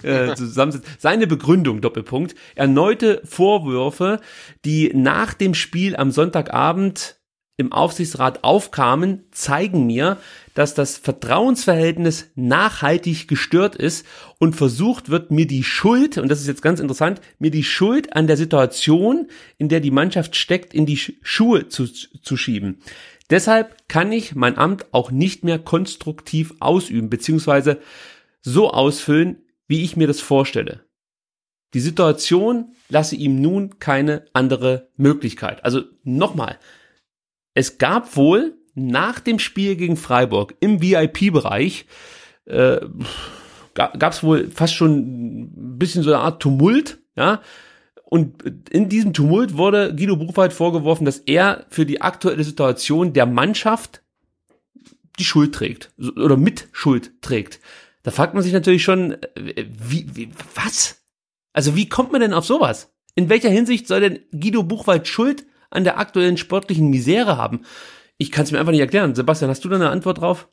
äh, zusammensetzt. Seine Begründung, Doppelpunkt, erneute Vorwürfe, die nach dem Spiel am Sonntagabend im Aufsichtsrat aufkamen, zeigen mir, dass das Vertrauensverhältnis nachhaltig gestört ist und versucht wird, mir die Schuld, und das ist jetzt ganz interessant, mir die Schuld an der Situation, in der die Mannschaft steckt, in die Schuhe zu, zu schieben. Deshalb kann ich mein Amt auch nicht mehr konstruktiv ausüben, beziehungsweise so ausfüllen, wie ich mir das vorstelle. Die Situation lasse ihm nun keine andere Möglichkeit. Also nochmal, es gab wohl nach dem Spiel gegen Freiburg im VIP-Bereich äh, gab es wohl fast schon ein bisschen so eine Art Tumult, ja. Und in diesem Tumult wurde Guido Buchwald vorgeworfen, dass er für die aktuelle Situation der Mannschaft die Schuld trägt oder mit Schuld trägt. Da fragt man sich natürlich schon, äh, wie, wie was? Also wie kommt man denn auf sowas? In welcher Hinsicht soll denn Guido Buchwald Schuld an der aktuellen sportlichen Misere haben? Ich kann es mir einfach nicht erklären. Sebastian, hast du da eine Antwort drauf?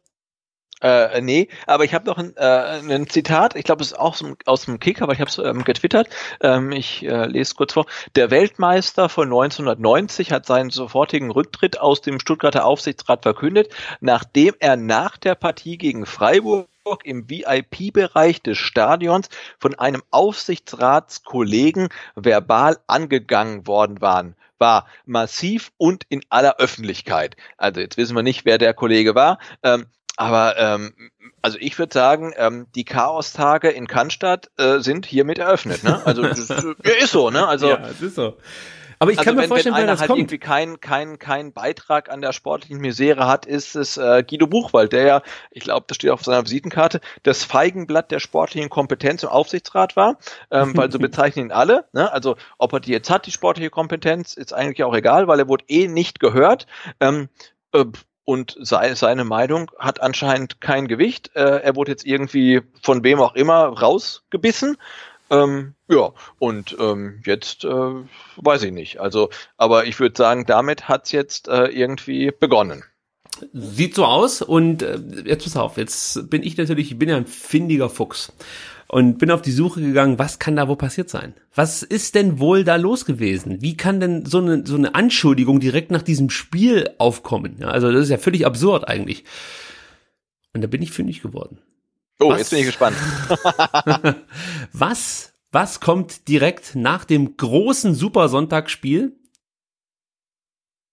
Äh, nee, aber ich habe noch ein, äh, ein Zitat, ich glaube, es ist auch aus dem, aus dem Kick, aber ich habe es ähm, getwittert. Ähm, ich äh, lese kurz vor. Der Weltmeister von 1990 hat seinen sofortigen Rücktritt aus dem Stuttgarter Aufsichtsrat verkündet, nachdem er nach der Partie gegen Freiburg im VIP-Bereich des Stadions von einem Aufsichtsratskollegen verbal angegangen worden waren war massiv und in aller Öffentlichkeit. Also jetzt wissen wir nicht, wer der Kollege war. Ähm, aber ähm, also ich würde sagen, ähm, die Chaos-Tage in Cannstatt äh, sind hiermit eröffnet. Ne? Also das, ist so, ne? Also ja, es ist so. Aber ich also kann mir wenn, vorstellen, wenn einer das halt kommt. irgendwie keinen kein, kein Beitrag an der sportlichen Misere hat, ist es äh, Guido Buchwald, der ja, ich glaube, das steht auf seiner Visitenkarte, das Feigenblatt der sportlichen Kompetenz im Aufsichtsrat war, ähm, weil so bezeichnen ihn alle. Ne? Also ob er die jetzt hat, die sportliche Kompetenz, ist eigentlich auch egal, weil er wurde eh nicht gehört. Ähm, äh, und sei, seine Meinung hat anscheinend kein Gewicht. Äh, er wurde jetzt irgendwie von wem auch immer rausgebissen. Ähm, ja, und ähm, jetzt äh, weiß ich nicht. Also, aber ich würde sagen, damit hat's jetzt äh, irgendwie begonnen. Sieht so aus und äh, jetzt pass auf, jetzt bin ich natürlich, ich bin ja ein findiger Fuchs und bin auf die Suche gegangen, was kann da wohl passiert sein? Was ist denn wohl da los gewesen? Wie kann denn so eine, so eine Anschuldigung direkt nach diesem Spiel aufkommen? Ja, also das ist ja völlig absurd eigentlich. Und da bin ich fündig geworden. Oh, Was? jetzt bin ich gespannt. Was, was kommt direkt nach dem großen Supersonntagsspiel?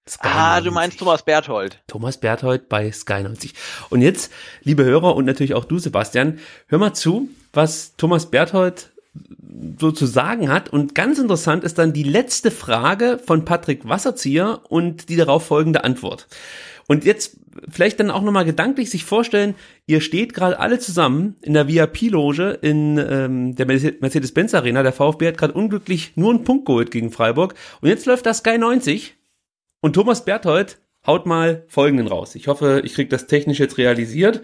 Sky ah, du 90. meinst Thomas Berthold. Thomas Berthold bei Sky 90. Und jetzt, liebe Hörer und natürlich auch du, Sebastian, hör mal zu, was Thomas Berthold so zu sagen hat. Und ganz interessant ist dann die letzte Frage von Patrick Wasserzieher und die darauf folgende Antwort. Und jetzt vielleicht dann auch nochmal gedanklich sich vorstellen, ihr steht gerade alle zusammen in der VIP-Loge in ähm, der Mercedes-Benz Arena. Der VfB hat gerade unglücklich nur einen Punkt geholt gegen Freiburg. Und jetzt läuft das Sky 90 und Thomas Berthold haut mal folgenden raus. Ich hoffe, ich kriege das technisch jetzt realisiert.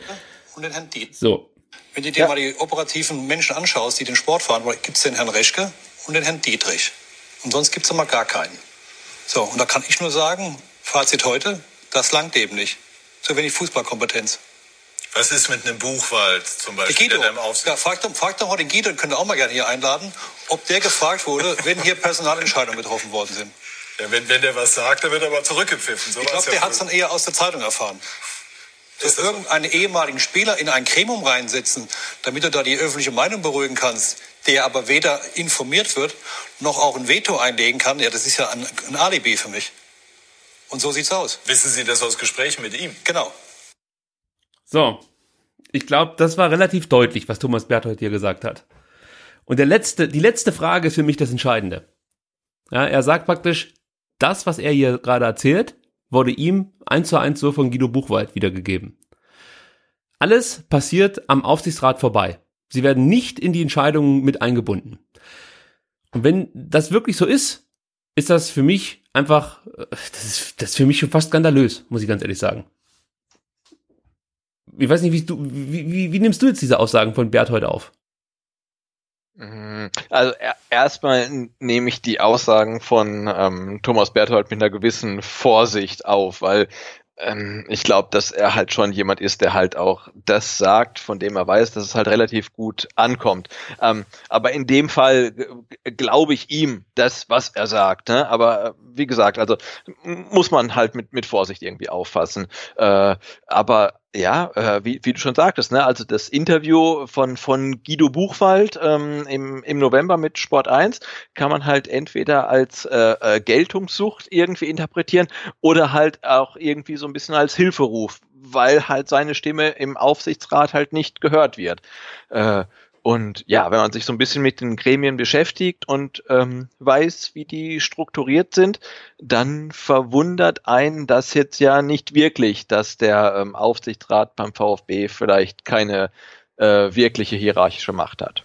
und den Herrn Dietz. So, Wenn du dir mal die operativen Menschen anschaust, die den Sport fahren, gibt es den Herrn Reschke und den Herrn Dietrich. Und sonst gibt es mal gar keinen. So, und da kann ich nur sagen, Fazit heute, das langt eben nicht. Zu wenig Fußballkompetenz. Was ist mit einem Buchwald zum Der Beispiel, Guido, der im Aufsicht ja, frag, doch, frag doch mal den Guido, den könnt ihr auch mal gerne hier einladen, ob der gefragt wurde, wenn hier Personalentscheidungen getroffen worden sind. Ja, wenn, wenn der was sagt, dann wird er aber zurückgepfiffen. So Ich glaube, ja der hat es dann eher aus der Zeitung erfahren. Dass das so? irgendeinen ehemaligen Spieler in ein Gremium reinsetzen, damit du da die öffentliche Meinung beruhigen kannst, der aber weder informiert wird, noch auch ein Veto einlegen kann, ja, das ist ja ein, ein Alibi für mich. Und so sieht's aus. Wissen Sie das aus Gesprächen mit ihm? Genau. So, ich glaube, das war relativ deutlich, was Thomas Berthold hier gesagt hat. Und der letzte, die letzte Frage ist für mich das Entscheidende. Ja, er sagt praktisch, das, was er hier gerade erzählt, wurde ihm eins zu eins so von Guido Buchwald wiedergegeben. Alles passiert am Aufsichtsrat vorbei. Sie werden nicht in die Entscheidungen mit eingebunden. Und wenn das wirklich so ist, ist das für mich einfach, äh, das ist, das ist für mich schon fast skandalös, muss ich ganz ehrlich sagen. Ich weiß nicht, wie du, wie, wie, wie nimmst du jetzt diese Aussagen von Bert heute auf? Mhm. Also er, erstmal nehme ich die Aussagen von ähm, Thomas Berthold mit einer gewissen Vorsicht auf, weil Ähm, ich glaube, dass er halt schon jemand ist, der halt auch das sagt, von dem er weiß, dass es halt relativ gut ankommt. Ähm, aber in dem Fall glaube ich ihm das, was er sagt. Ne? Aber äh, wie gesagt, also muss man halt mit, mit Vorsicht irgendwie auffassen. Äh, aber ja, äh, wie, wie du schon sagtest, ne? also das Interview von, von Guido Buchwald ähm, im, im November mit Sport 1 kann man halt entweder als äh, äh, Geltungssucht irgendwie interpretieren oder halt auch irgendwie so ein bisschen als Hilferuf, weil halt seine Stimme im Aufsichtsrat halt nicht gehört wird. Äh, und ja, wenn man sich so ein bisschen mit den Gremien beschäftigt und ähm, weiß, wie die strukturiert sind, dann verwundert einen das jetzt ja nicht wirklich, dass der ähm, Aufsichtsrat beim VfB vielleicht keine äh, wirkliche hierarchische Macht hat.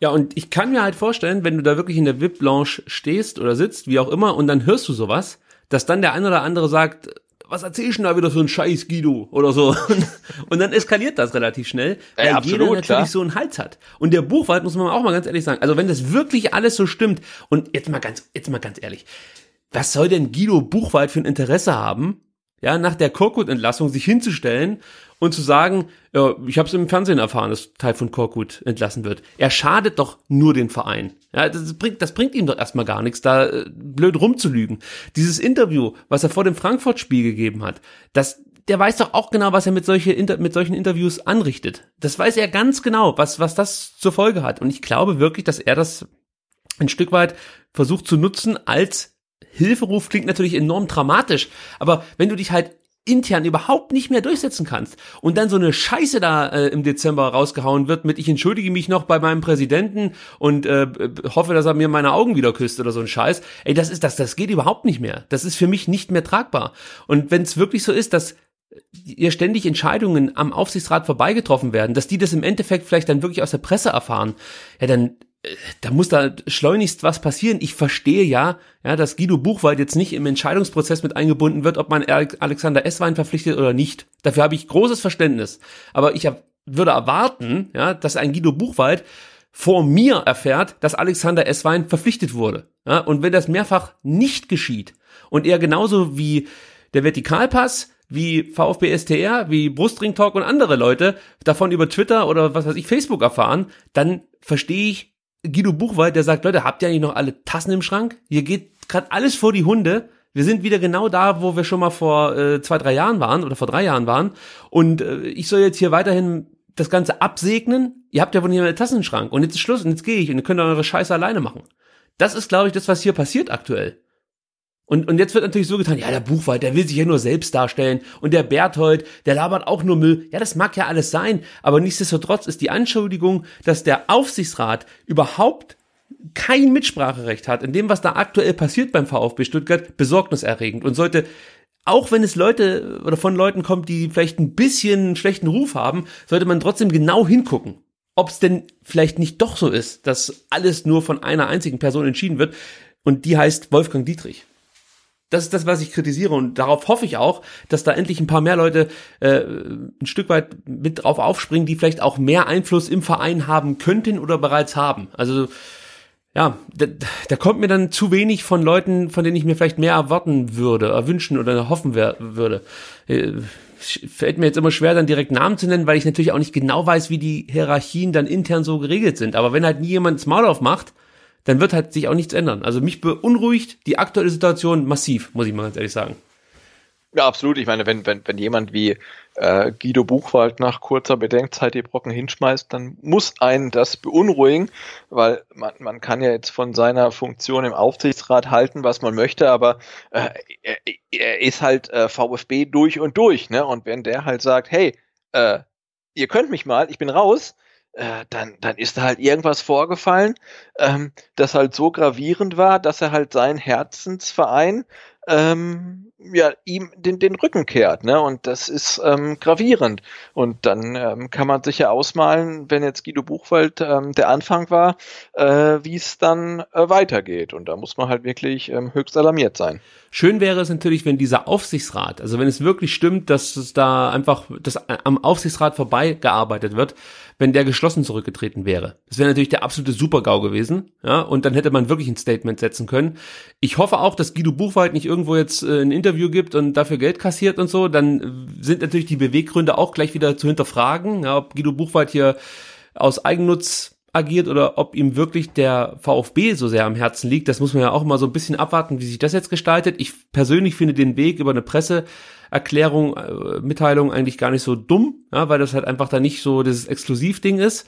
Ja, und ich kann mir halt vorstellen, wenn du da wirklich in der VIP-Lounge stehst oder sitzt, wie auch immer, und dann hörst du sowas, dass dann der ein oder andere sagt, was erzähl ich denn da wieder für ein Scheiß, Guido? Oder so. Und dann eskaliert das relativ schnell, weil ja, absolut, jeder natürlich klar. so einen Hals hat. Und der Buchwald muss man auch mal ganz ehrlich sagen. Also wenn das wirklich alles so stimmt, und jetzt mal ganz, jetzt mal ganz ehrlich, was soll denn Guido Buchwald für ein Interesse haben, ja, nach der Korkut-Entlassung sich hinzustellen und zu sagen, ja, ich habe es im Fernsehen erfahren, dass Teil von Korkut entlassen wird. Er schadet doch nur den Verein. Ja, das bringt, das bringt ihm doch erstmal gar nichts, da äh, blöd rumzulügen. Dieses Interview, was er vor dem Frankfurt-Spiel gegeben hat, das, der weiß doch auch genau, was er mit, solche, mit solchen Interviews anrichtet. Das weiß er ganz genau, was, was das zur Folge hat. Und ich glaube wirklich, dass er das ein Stück weit versucht zu nutzen als Hilferuf klingt natürlich enorm dramatisch, aber wenn du dich halt intern überhaupt nicht mehr durchsetzen kannst und dann so eine Scheiße da äh, im Dezember rausgehauen wird mit ich entschuldige mich noch bei meinem Präsidenten und äh, hoffe, dass er mir meine Augen wieder küsst oder so ein Scheiß. Ey, das ist das, das geht überhaupt nicht mehr. Das ist für mich nicht mehr tragbar. Und wenn es wirklich so ist, dass ihr ständig Entscheidungen am Aufsichtsrat vorbeigetroffen werden, dass die das im Endeffekt vielleicht dann wirklich aus der Presse erfahren, ja, dann da muss da schleunigst was passieren. Ich verstehe ja, ja, dass Guido Buchwald jetzt nicht im Entscheidungsprozess mit eingebunden wird, ob man Alexander Esswein verpflichtet oder nicht. Dafür habe ich großes Verständnis. Aber ich hab, würde erwarten, ja, dass ein Guido Buchwald vor mir erfährt, dass Alexander Esswein verpflichtet wurde. Ja, und wenn das mehrfach nicht geschieht und er genauso wie der Vertikalpass wie VfB STR, wie Brustring Talk und andere Leute davon über Twitter oder was weiß ich, Facebook erfahren, dann verstehe ich Guido Buchwald, der sagt, Leute, habt ihr eigentlich noch alle Tassen im Schrank? Hier geht gerade alles vor die Hunde. Wir sind wieder genau da, wo wir schon mal vor äh, zwei, drei Jahren waren oder vor drei Jahren waren. Und äh, ich soll jetzt hier weiterhin das Ganze absegnen. Ihr habt ja wohl nicht mehr im Schrank. Und jetzt ist Schluss und jetzt gehe ich und ihr könnt eure Scheiße alleine machen. Das ist, glaube ich, das, was hier passiert aktuell. Und, und jetzt wird natürlich so getan, ja, der Buchwald, der will sich ja nur selbst darstellen und der Berthold, der labert auch nur Müll. Ja, das mag ja alles sein, aber nichtsdestotrotz ist die Anschuldigung, dass der Aufsichtsrat überhaupt kein Mitspracherecht hat in dem, was da aktuell passiert beim VfB Stuttgart, besorgniserregend und sollte auch wenn es Leute oder von Leuten kommt, die vielleicht ein bisschen schlechten Ruf haben, sollte man trotzdem genau hingucken, ob es denn vielleicht nicht doch so ist, dass alles nur von einer einzigen Person entschieden wird und die heißt Wolfgang Dietrich. Das ist das, was ich kritisiere und darauf hoffe ich auch, dass da endlich ein paar mehr Leute äh, ein Stück weit mit drauf aufspringen, die vielleicht auch mehr Einfluss im Verein haben könnten oder bereits haben. Also ja, da, da kommt mir dann zu wenig von Leuten, von denen ich mir vielleicht mehr erwarten würde, erwünschen oder hoffen würde. Äh, fällt mir jetzt immer schwer, dann direkt Namen zu nennen, weil ich natürlich auch nicht genau weiß, wie die Hierarchien dann intern so geregelt sind. Aber wenn halt nie jemand das Maul aufmacht, dann wird halt sich auch nichts ändern. Also mich beunruhigt die aktuelle Situation massiv, muss ich mal ganz ehrlich sagen. Ja, absolut. Ich meine, wenn, wenn, wenn jemand wie äh, Guido Buchwald nach kurzer Bedenkzeit die Brocken hinschmeißt, dann muss einen das beunruhigen, weil man, man kann ja jetzt von seiner Funktion im Aufsichtsrat halten, was man möchte, aber äh, er, er ist halt äh, VfB durch und durch, ne? Und wenn der halt sagt, hey, äh, ihr könnt mich mal, ich bin raus, äh, dann, dann ist da halt irgendwas vorgefallen, ähm, das halt so gravierend war, dass er halt seinen Herzensverein ähm, ja, ihm den, den Rücken kehrt, ne? Und das ist ähm, gravierend. Und dann ähm, kann man sich ja ausmalen, wenn jetzt Guido Buchwald ähm, der Anfang war, äh, wie es dann äh, weitergeht. Und da muss man halt wirklich ähm, höchst alarmiert sein. Schön wäre es natürlich, wenn dieser Aufsichtsrat, also wenn es wirklich stimmt, dass es da einfach dass am Aufsichtsrat vorbeigearbeitet wird, wenn der geschlossen zurückgetreten wäre. Das wäre natürlich der absolute Supergau gewesen, ja, und dann hätte man wirklich ein Statement setzen können. Ich hoffe auch, dass Guido Buchwald nicht irgendwo jetzt äh, ein Interview gibt und dafür Geld kassiert und so, dann sind natürlich die Beweggründe auch gleich wieder zu hinterfragen, ja, ob Guido Buchwald hier aus Eigennutz agiert oder ob ihm wirklich der VfB so sehr am Herzen liegt. Das muss man ja auch mal so ein bisschen abwarten, wie sich das jetzt gestaltet. Ich persönlich finde den Weg über eine Presseerklärung, äh, Mitteilung eigentlich gar nicht so dumm, ja, weil das halt einfach da nicht so dieses Exklusivding ist.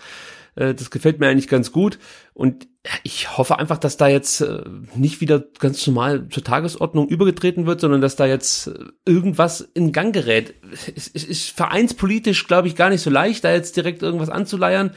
Äh, das gefällt mir eigentlich ganz gut. Und ich hoffe einfach, dass da jetzt äh, nicht wieder ganz normal zur Tagesordnung übergetreten wird, sondern dass da jetzt äh, irgendwas in Gang gerät. Es ist vereinspolitisch, glaube ich, gar nicht so leicht, da jetzt direkt irgendwas anzuleiern.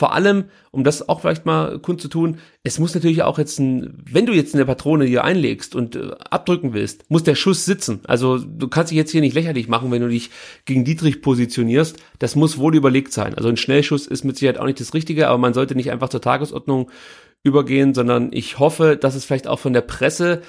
Vor allem, um das auch vielleicht mal kundzutun, es muss natürlich auch jetzt ein, wenn du jetzt eine Patrone hier einlegst und äh, abdrücken willst, muss der Schuss sitzen. Also du kannst dich jetzt hier nicht lächerlich machen, wenn du dich gegen Dietrich positionierst. Das muss wohl überlegt sein. Also ein Schnellschuss ist mit Sicherheit auch nicht das Richtige, aber man sollte nicht einfach zur Tagesordnung übergehen, sondern ich hoffe, dass es vielleicht auch von der Presse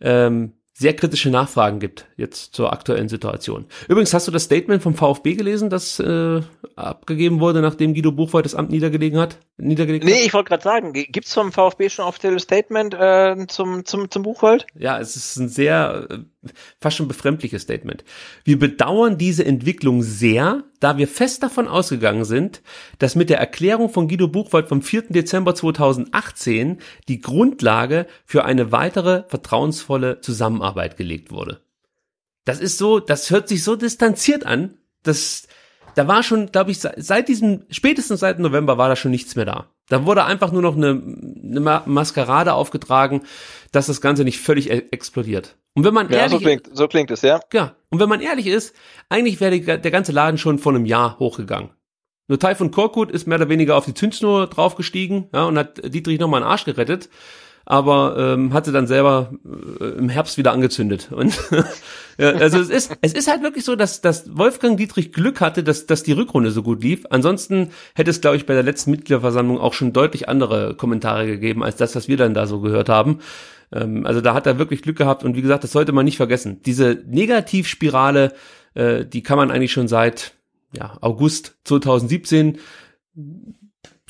ähm, sehr kritische Nachfragen gibt jetzt zur aktuellen Situation. Übrigens, hast du das Statement vom VfB gelesen, das äh, abgegeben wurde, nachdem Guido Buchwald das Amt niedergelegen hat? Niedergelegt nee, hat? ich wollte gerade sagen, gibt's vom VfB schon offizielles Statement äh, zum, zum, zum Buchwald? Ja, es ist ein sehr, fast schon befremdliches Statement. Wir bedauern diese Entwicklung sehr, da wir fest davon ausgegangen sind, dass mit der Erklärung von Guido Buchwald vom 4. Dezember 2018 die Grundlage für eine weitere vertrauensvolle Zusammenarbeit gelegt wurde. Das ist so, das hört sich so distanziert an, dass da war schon, glaube ich, seit diesem, spätestens seit November war da schon nichts mehr da. Da wurde einfach nur noch eine, eine Maskerade aufgetragen, dass das Ganze nicht völlig e explodiert. Und wenn man ja, ehrlich so klingt, so klingt es, ja. Ja. Und wenn man ehrlich ist, eigentlich wäre der ganze Laden schon vor einem Jahr hochgegangen. Nur Taifun Korkut ist mehr oder weniger auf die Zündschnur draufgestiegen, ja, und hat Dietrich nochmal einen Arsch gerettet aber ähm, hat sie dann selber äh, im Herbst wieder angezündet. Und ja, also es ist, es ist halt wirklich so, dass, dass Wolfgang Dietrich Glück hatte, dass, dass die Rückrunde so gut lief. Ansonsten hätte es, glaube ich, bei der letzten Mitgliederversammlung auch schon deutlich andere Kommentare gegeben, als das, was wir dann da so gehört haben. Ähm, also da hat er wirklich Glück gehabt und wie gesagt, das sollte man nicht vergessen. Diese Negativspirale, äh, die kann man eigentlich schon seit ja, August 2017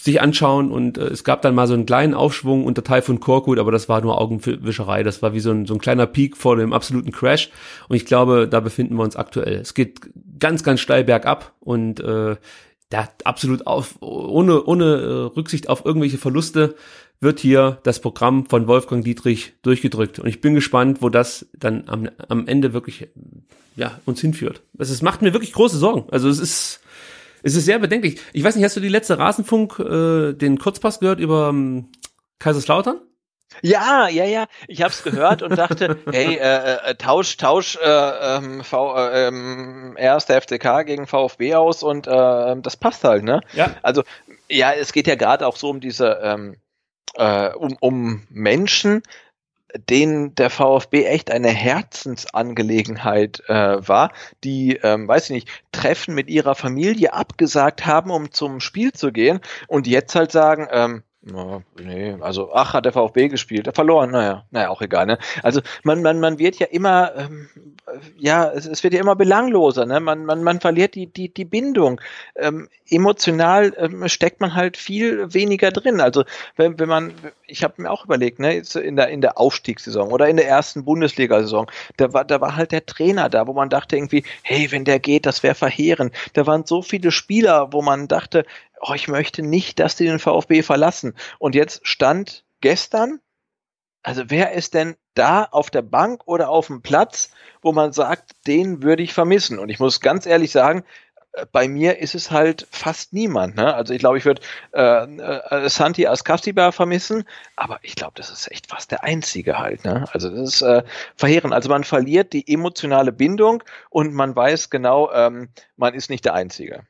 sich anschauen und äh, es gab dann mal so einen kleinen Aufschwung unter Typhoon Korkut, aber das war nur Augenwischerei. Das war wie so ein, so ein kleiner Peak vor dem absoluten Crash und ich glaube, da befinden wir uns aktuell. Es geht ganz, ganz steil bergab und äh, da absolut auf, ohne, ohne äh, Rücksicht auf irgendwelche Verluste wird hier das Programm von Wolfgang Dietrich durchgedrückt. Und ich bin gespannt, wo das dann am, am Ende wirklich ja, uns hinführt. Es, es macht mir wirklich große Sorgen. Also es ist, es ist sehr bedenklich. Ich weiß nicht, hast du die letzte Rasenfunk, äh, den Kurzpass gehört über ähm, Kaiserslautern? Ja, ja, ja. Ich habe es gehört und dachte, hey, äh, äh, Tausch, Tausch, äh, ähm, v, äh, ähm, erster FCK gegen VfB aus und äh, das passt halt, ne? Ja. Also ja, es geht ja gerade auch so um diese ähm, äh, um, um Menschen, denen der VfB echt eine Herzensangelegenheit äh, war, die, ähm, weiß ich nicht, Treffen mit ihrer Familie abgesagt haben, um zum Spiel zu gehen und jetzt halt sagen, ähm, na, nee, also ach, hat der VfB gespielt, er verloren, naja, naja, auch egal, ne? Also man, man, man wird ja immer, ähm, ja, es, es wird ja immer belangloser, ne? Man, man, man verliert die, die, die Bindung. Ähm, emotional ähm, steckt man halt viel weniger drin. Also wenn, wenn man, ich habe mir auch überlegt, ne, jetzt in der, in der Aufstiegssaison oder in der ersten Bundesliga-Saison, da war, da war halt der Trainer da, wo man dachte irgendwie, hey, wenn der geht, das wäre verheerend. Da waren so viele Spieler, wo man dachte, oh, ich möchte nicht, dass die den VfB verlassen. Und jetzt stand gestern, also wer ist denn da auf der Bank oder auf dem Platz, wo man sagt, den würde ich vermissen? Und ich muss ganz ehrlich sagen, äh, bei mir ist es halt fast niemand. Ne? Also ich glaube, ich würde äh, äh, Santi Askasiba vermissen, aber ich glaube, das ist echt fast der einzige halt. Ne? Also das ist äh, verheerend. Also man verliert die emotionale Bindung und man weiß genau, ähm, man ist nicht der Einzige.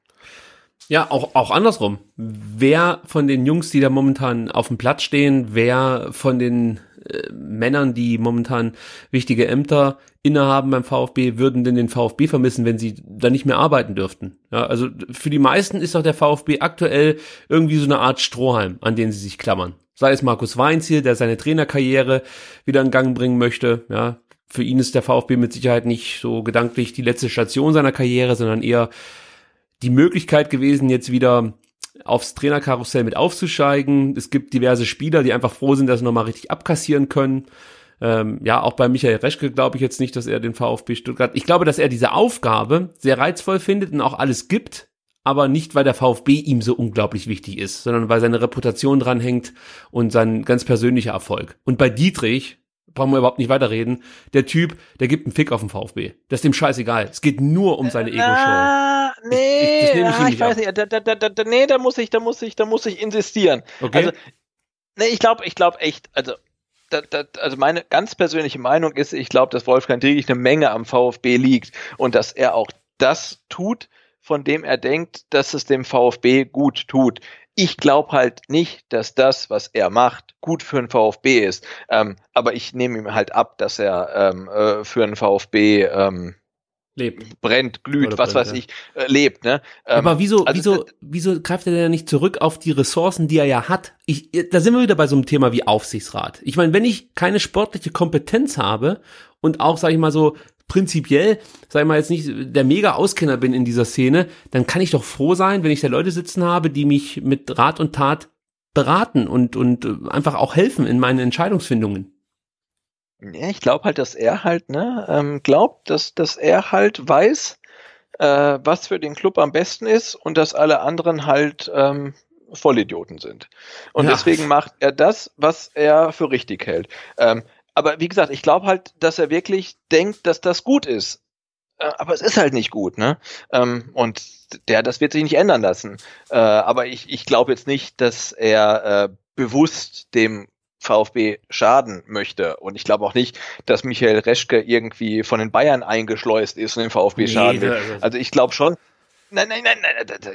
Ja, auch, auch andersrum. Wer von den Jungs, die da momentan auf dem Platz stehen, wer von den äh, Männern, die momentan wichtige Ämter innehaben beim VfB, würden denn den VfB vermissen, wenn sie da nicht mehr arbeiten dürften? Ja, also für die meisten ist doch der VfB aktuell irgendwie so eine Art Strohhalm, an den sie sich klammern. Sei es Markus Weinziel, der seine Trainerkarriere wieder in Gang bringen möchte, ja. Für ihn ist der VfB mit Sicherheit nicht so gedanklich die letzte Station seiner Karriere, sondern eher die Möglichkeit gewesen, jetzt wieder aufs Trainerkarussell mit aufzusteigen. Es gibt diverse Spieler, die einfach froh sind, dass sie nochmal richtig abkassieren können. Ähm, ja, auch bei Michael Reschke glaube ich jetzt nicht, dass er den VfB Stuttgart. Ich glaube, dass er diese Aufgabe sehr reizvoll findet und auch alles gibt, aber nicht, weil der VfB ihm so unglaublich wichtig ist, sondern weil seine Reputation dranhängt und sein ganz persönlicher Erfolg. Und bei Dietrich, brauchen wir überhaupt nicht weiterreden, der Typ, der gibt einen Fick auf den VfB. Das ist dem scheißegal. Es geht nur um seine Ego-Show. Ah, nee, Ich- ich- ich ah, ich weiß ab. nicht, da, da, da, da, da, nee, da muss ich, da muss ich, da muss ich insistieren. Okay? Also, nee, ich glaube, ich glaube echt, also, da, da, also meine ganz persönliche Meinung ist, ich glaube, dass Wolfgang Dietrich eine Menge am VfB liegt und dass er auch das tut, von dem er denkt, dass es dem VfB gut tut. Ich glaube halt nicht, dass das, was er macht, gut für den VfB ist. Ähm, aber ich nehme ihm halt ab, dass er ähm, äh, für den VfB ähm, Lebt. brennt, glüht, Oder was brennt, weiß ja. ich, äh, lebt. Ne? Ähm, Aber wieso, also wieso, wieso greift er denn nicht zurück auf die Ressourcen, die er ja hat? Ich, da sind wir wieder bei so einem Thema wie Aufsichtsrat. Ich meine, wenn ich keine sportliche Kompetenz habe und auch, sag ich mal so, prinzipiell, sag ich mal jetzt nicht der mega Auskenner bin in dieser Szene, dann kann ich doch froh sein, wenn ich da Leute sitzen habe, die mich mit Rat und Tat beraten und, und äh, einfach auch helfen in meinen Entscheidungsfindungen. Ja, ich glaube halt, dass er halt, ne, ähm, glaubt, dass, dass er halt weiß, äh, was für den Club am besten ist und dass alle anderen halt ähm, Vollidioten sind. Und Ja. deswegen macht er das, was er für richtig hält. Ähm, aber wie gesagt, ich glaube halt, dass er wirklich denkt, dass das gut ist. Äh, aber es ist halt nicht gut, ne? Ähm, und der, das wird sich nicht ändern lassen. Äh, aber ich, ich glaube jetzt nicht, dass er äh, bewusst dem VfB schaden möchte. Und ich glaube auch nicht, dass Michael Reschke irgendwie von den Bayern eingeschleust ist und dem VfB schaden will. Also ich glaube schon. Nein, nein, nein,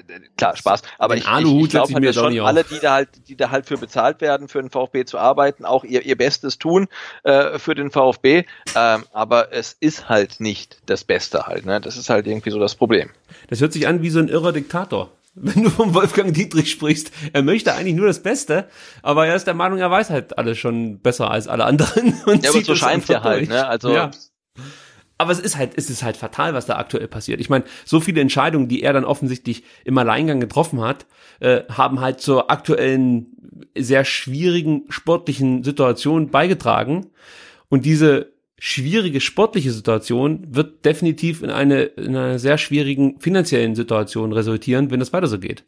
nein, klar, Spaß. Aber ich, ich, glaube halt, schon alle, die da halt, die da halt für bezahlt werden, für den VfB zu arbeiten, auch ihr, ihr Bestes tun äh, für den VfB. Ähm, aber es ist halt nicht das Beste halt. Ne? Das ist halt irgendwie so das Problem. Das hört sich an wie so ein irrer Diktator. Wenn du vom Wolfgang Dietrich sprichst, er möchte eigentlich nur das Beste, aber er ist der Meinung, er weiß halt alles schon besser als alle anderen. Und Ja, aber so einfach ja halt, ne? Also- ja. Aber es ist halt, es ist halt fatal, was da aktuell passiert. Ich meine, so viele Entscheidungen, die er dann offensichtlich im Alleingang getroffen hat, äh, haben halt zur aktuellen sehr schwierigen sportlichen Situation beigetragen. Und diese schwierige sportliche Situation wird definitiv in eine, in einer sehr schwierigen finanziellen Situation resultieren, wenn das weiter so geht.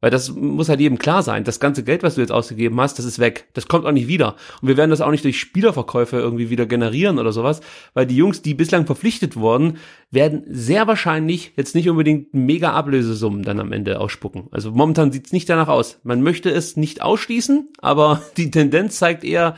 Weil das muss halt jedem klar sein. Das ganze Geld, was du jetzt ausgegeben hast, das ist weg. Das kommt auch nicht wieder. Und wir werden das auch nicht durch Spielerverkäufe irgendwie wieder generieren oder sowas, weil die Jungs, die bislang verpflichtet wurden, werden sehr wahrscheinlich jetzt nicht unbedingt mega Ablösesummen dann am Ende ausspucken. Also momentan sieht's nicht danach aus. Man möchte es nicht ausschließen, aber die Tendenz zeigt eher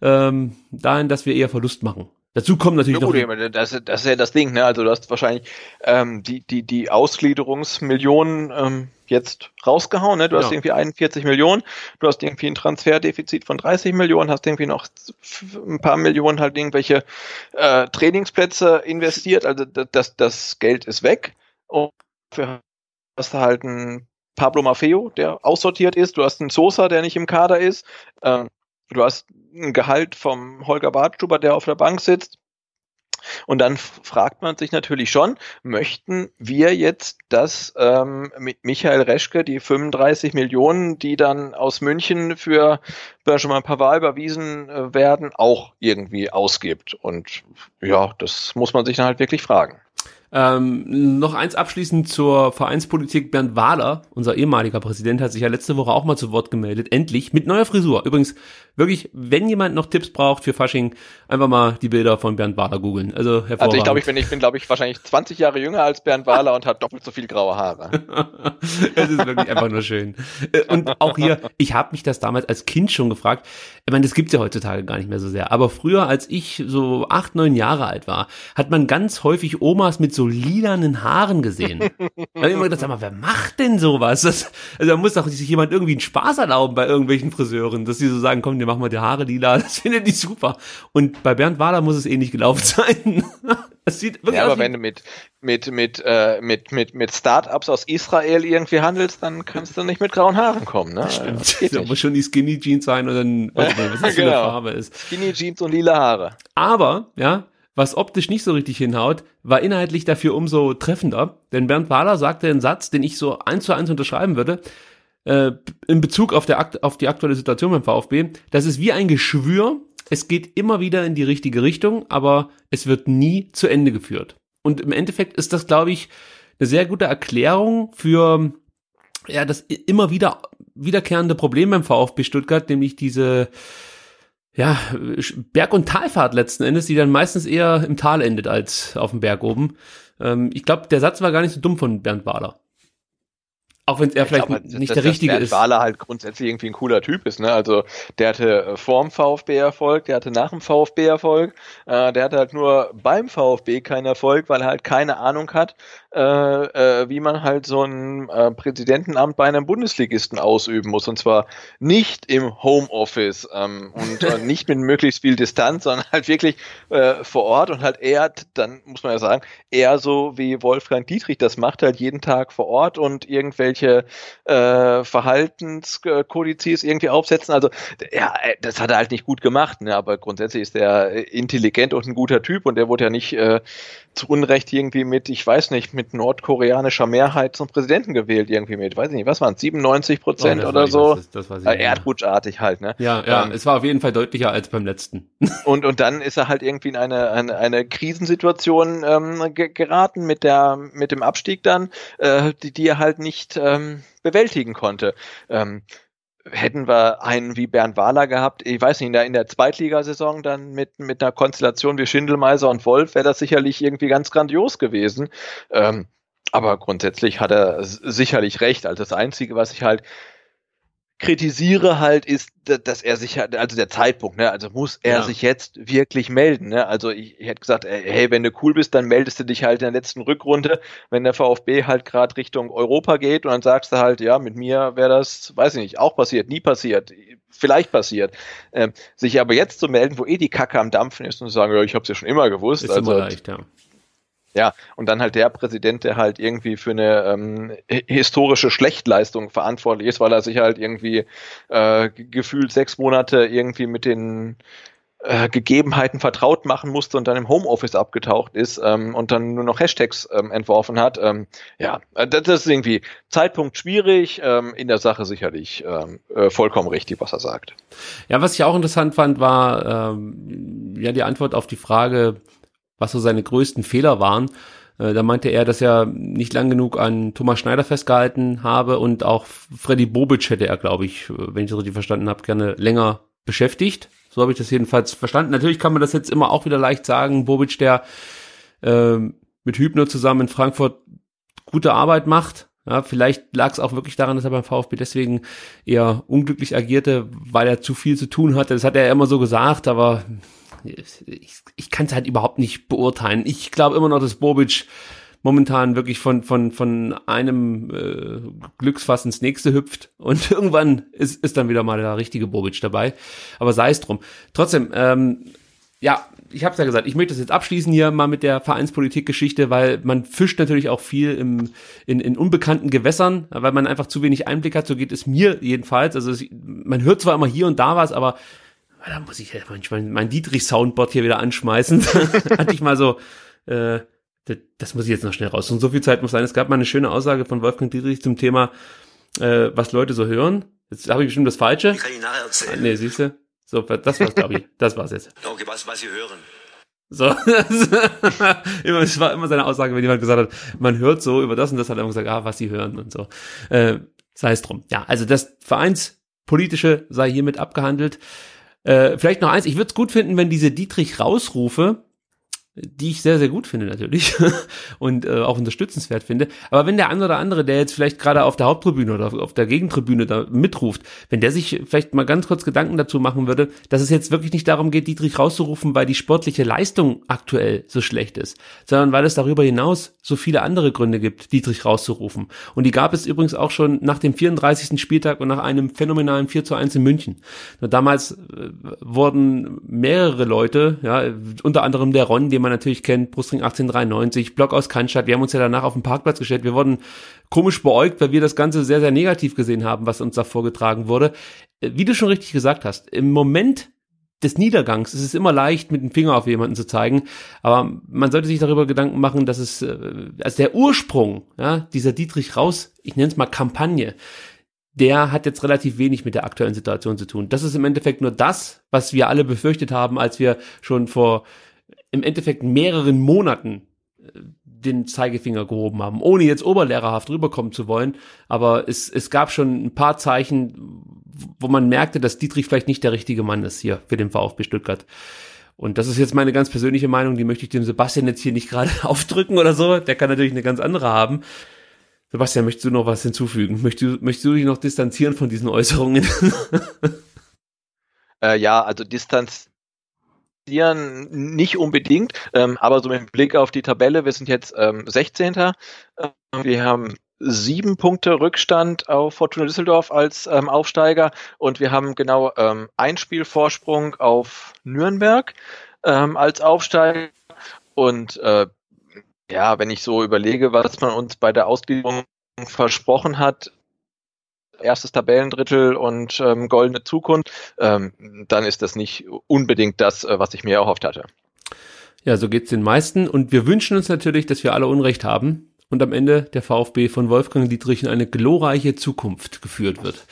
ähm, dahin, dass wir eher Verlust machen. Dazu kommen natürlich Ja, noch gut, meine, das, das ist ja das Ding, ne? Also du hast wahrscheinlich ähm, die, die, die Ausgliederungsmillionen ähm, jetzt rausgehauen, ne? Du hast Ja. irgendwie 41 Millionen, du hast irgendwie ein Transferdefizit von 30 Millionen, hast irgendwie noch ein paar Millionen halt irgendwelche äh, Trainingsplätze investiert, also das, das, das Geld ist weg. Und dafür hast du halt einen Pablo Maffeo, der aussortiert ist, du hast einen Sosa, der nicht im Kader ist, ähm, du hast ein Gehalt vom Holger Bartstuber, der auf der Bank sitzt. Und dann fragt man sich natürlich schon, möchten wir jetzt, dass ähm, mit Michael Reschke die 35 Millionen, die dann aus München für Benjamin Pavard überwiesen äh, werden, auch irgendwie ausgibt? Und ja, das muss man sich dann halt wirklich fragen. Ähm, noch eins abschließend zur Vereinspolitik. Bernd Wahler, unser ehemaliger Präsident, hat sich ja letzte Woche auch mal zu Wort gemeldet. Endlich mit neuer Frisur. Übrigens, wirklich, wenn jemand noch Tipps braucht für Fasching, einfach mal die Bilder von Bernd Wahler googeln. Also hervorragend. Also ich glaube, ich bin, ich bin, glaube ich, wahrscheinlich 20 Jahre jünger als Bernd Wahler und habe doppelt so viel graue Haare. es ist wirklich einfach nur schön. Äh, Und auch hier, ich habe mich das damals als Kind schon gefragt. Ich meine, das gibt's ja heutzutage gar nicht mehr so sehr. Aber früher, als ich so acht, neun Jahre alt war, hat man ganz häufig Omas mit so lilanen Haaren gesehen. da habe ich immer gedacht, sag mal, wer macht denn sowas? Das, also da muss doch sich jemand irgendwie einen Spaß erlauben bei irgendwelchen Friseuren, dass die so sagen, komm, dir machen wir die Haare lila. Das findet die super. Und bei Bernd Wahler muss es ähnlich gelaufen sein. Das sieht wirklich Ja, aber wenn du mit, mit, mit, äh, mit, mit, mit Startups aus Israel irgendwie handelst, dann kannst du nicht mit grauen Haaren kommen. Ne? Das Stimmt. geht Da nicht. muss schon die Skinny Jeans sein und dann, weiß ich nicht, was das für eine Genau. Farbe ist. Skinny Jeans und lila Haare. Aber, ja, was optisch nicht so richtig hinhaut, war inhaltlich dafür umso treffender. Denn Bernd Wahler sagte einen Satz, den ich so eins zu eins unterschreiben würde, äh, in Bezug auf, der, auf die aktuelle Situation beim VfB. Das ist wie ein Geschwür, es geht immer wieder in die richtige Richtung, aber es wird nie zu Ende geführt. Und im Endeffekt ist das, glaube ich, eine sehr gute Erklärung für ja, das immer wieder wiederkehrende Problem beim VfB Stuttgart, nämlich diese ja, Berg- und Talfahrt letzten Endes, die dann meistens eher im Tal endet als auf dem Berg oben. Ähm, ich glaube, der Satz war gar nicht so dumm von Bernd Wahler. Auch wenn er vielleicht glaub, halt, nicht dass, der richtige dass ist. Wahler halt grundsätzlich irgendwie ein cooler Typ ist, ne? Also der hatte äh, vorm VfB Erfolg, der hatte nach dem VfB Erfolg, äh, der hatte halt nur beim VfB keinen Erfolg, weil er halt keine Ahnung hat, äh, äh, wie man halt so ein äh, Präsidentenamt bei einem Bundesligisten ausüben muss. Und zwar nicht im Homeoffice ähm, und äh, nicht mit möglichst viel Distanz, sondern halt wirklich äh, vor Ort und halt eher, dann muss man ja sagen, eher so wie Wolfgang Dietrich das macht, halt jeden Tag vor Ort und irgendwelche Verhaltenskodizes irgendwie aufsetzen. Also ja, das hat er halt nicht gut gemacht, ne? aber grundsätzlich ist er intelligent und ein guter Typ und der wurde ja nicht zu Unrecht irgendwie mit, ich weiß nicht, mit nordkoreanischer Mehrheit zum Präsidenten gewählt irgendwie mit, weiß ich nicht, was waren 97 Prozent oh, oder so? Das, das, das äh, Erdrutschartig halt, ne? Ja, ja, ähm, es war auf jeden Fall deutlicher als beim letzten. und, und dann ist er halt irgendwie in eine, eine, eine Krisensituation ähm, geraten mit der, mit dem Abstieg dann, äh, die, die er halt nicht ähm, bewältigen konnte. Ähm, hätten wir einen wie Bernd Wahler gehabt, ich weiß nicht, in der, Zweitligasaison dann mit, mit einer Konstellation wie Schindelmeiser und Wolf wäre das sicherlich irgendwie ganz grandios gewesen. Ähm, aber grundsätzlich hat er sicherlich recht. Also das Einzige, was ich halt kritisiere halt ist, dass er sich also der Zeitpunkt, ne, also muss er ja. sich jetzt wirklich melden, ne? Also ich, ich hätte gesagt, hey, wenn du cool bist, dann meldest du dich halt in der letzten Rückrunde, wenn der VfB halt gerade Richtung Europa geht und dann sagst du halt, ja, mit mir wäre das, weiß ich nicht, auch passiert, nie passiert, vielleicht passiert. Ähm, sich aber jetzt zu melden, wo eh die Kacke am Dampfen ist und zu sagen, ja, ich habe es ja schon immer gewusst, ist also immer leicht, ja. Ja, und dann halt der Präsident, der halt irgendwie für eine ähm, historische Schlechtleistung verantwortlich ist, weil er sich halt irgendwie äh, gefühlt sechs Monate irgendwie mit den äh, Gegebenheiten vertraut machen musste und dann im Homeoffice abgetaucht ist ähm, und dann nur noch Hashtags ähm, entworfen hat. Ähm, ja, äh, das ist irgendwie Zeitpunkt schwierig, ähm, in der Sache sicherlich ähm, äh, vollkommen richtig, was er sagt. Ja, was ich auch interessant fand, war ähm, ja die Antwort auf die Frage, was so seine größten Fehler waren. Äh, da meinte er, dass er nicht lang genug an Thomas Schneider festgehalten habe und auch Freddy Bobic hätte er, glaube ich, wenn ich das richtig verstanden habe, gerne länger beschäftigt. So habe ich das jedenfalls verstanden. Natürlich kann man das jetzt immer auch wieder leicht sagen. Bobic, der äh, mit Hübner zusammen in Frankfurt gute Arbeit macht. Ja, vielleicht lag es auch wirklich daran, dass er beim VfB deswegen eher unglücklich agierte, weil er zu viel zu tun hatte. Das hat er immer so gesagt, aber ich, ich kann es halt überhaupt nicht beurteilen. Ich glaube immer noch, dass Bobic momentan wirklich von von von einem äh, Glücksfass ins nächste hüpft und irgendwann ist ist dann wieder mal der richtige Bobic dabei. Aber sei es drum. Trotzdem, ähm, ja, ich habe es ja gesagt, ich möchte das jetzt abschließen hier mal mit der Vereinspolitik-Geschichte, weil man fischt natürlich auch viel im, in, in unbekannten Gewässern, weil man einfach zu wenig Einblick hat. So geht es mir jedenfalls. Also es, man hört zwar immer hier und da was, aber da muss ich ja manchmal mein Dietrich-Soundboard hier wieder anschmeißen. Hatte ich mal so, äh, das, das muss ich jetzt noch schnell raus. Und so viel Zeit muss sein. Es gab mal eine schöne Aussage von Wolfgang Dietrich zum Thema, äh, was Leute so hören. Jetzt habe ich bestimmt das Falsche. Die kann ich nachher erzählen. Ah, nee, siehst du? So, das war's, glaube ich. Das war's jetzt. Okay, was, was Sie hören. So, es war immer seine Aussage, wenn jemand gesagt hat, man hört so über das und das, hat er immer gesagt, ah, was sie hören und so. Äh, sei es drum. Ja, also das Vereinspolitische sei hiermit abgehandelt. Äh, vielleicht noch eins, ich würde es gut finden, wenn diese Dietrich-Rausrufe die ich sehr, sehr gut finde natürlich und äh, auch unterstützenswert finde. Aber wenn der andere oder andere, der jetzt vielleicht gerade auf der Haupttribüne oder auf der Gegentribüne da mitruft, wenn der sich vielleicht mal ganz kurz Gedanken dazu machen würde, dass es jetzt wirklich nicht darum geht, Dietrich rauszurufen, weil die sportliche Leistung aktuell so schlecht ist, sondern weil es darüber hinaus so viele andere Gründe gibt, Dietrich rauszurufen. Und die gab es übrigens auch schon nach dem 34. Spieltag und nach einem phänomenalen 4 zu 1 in München. Nur damals äh, wurden mehrere Leute, ja, unter anderem der Ron, dem man natürlich kennt, Brustring 1893, Block aus Cannstatt. Wir haben uns ja danach auf den Parkplatz gestellt. Wir wurden komisch beäugt, weil wir das Ganze sehr, sehr negativ gesehen haben, was uns da vorgetragen wurde. Äh, wie du schon richtig gesagt hast, im Moment des Niedergangs ist es immer leicht, mit dem Finger auf jemanden zu zeigen, aber man sollte sich darüber Gedanken machen, dass es, äh, also der Ursprung, ja, dieser Dietrich Raus, ich nenne es mal Kampagne, der hat jetzt relativ wenig mit der aktuellen Situation zu tun. Das ist im Endeffekt nur das, was wir alle befürchtet haben, als wir schon vor im Endeffekt mehreren Monaten äh, den Zeigefinger gehoben haben, ohne jetzt oberlehrerhaft rüberkommen zu wollen. Aber es, es gab schon ein paar Zeichen, wo man merkte, dass Dietrich vielleicht nicht der richtige Mann ist hier für den VfB Stuttgart. Und das ist jetzt meine ganz persönliche Meinung, die möchte ich dem Sebastian jetzt hier nicht gerade aufdrücken oder so. Der kann natürlich eine ganz andere haben. Sebastian, möchtest du noch was hinzufügen? Möchtest du, möchtest du dich noch distanzieren von diesen Äußerungen? Äh, ja, also distanzieren nicht unbedingt, ähm, aber so mit Blick auf die Tabelle, wir sind jetzt ähm, 16. Äh, wir haben sieben Punkte Rückstand auf Fortuna Düsseldorf als ähm, Aufsteiger und wir haben genau ähm, ein Spiel Vorsprung auf Nürnberg ähm, als Aufsteiger und äh, ja, wenn ich so überlege, was man uns bei der Ausgliederung versprochen hat, erstes Tabellendrittel und ähm, goldene Zukunft, ähm, dann ist das nicht unbedingt das, äh, was ich mir erhofft hatte. Ja, so geht's den meisten und wir wünschen uns natürlich, dass wir alle Unrecht haben und am Ende der VfB von Wolfgang Dietrich in eine glorreiche Zukunft geführt wird.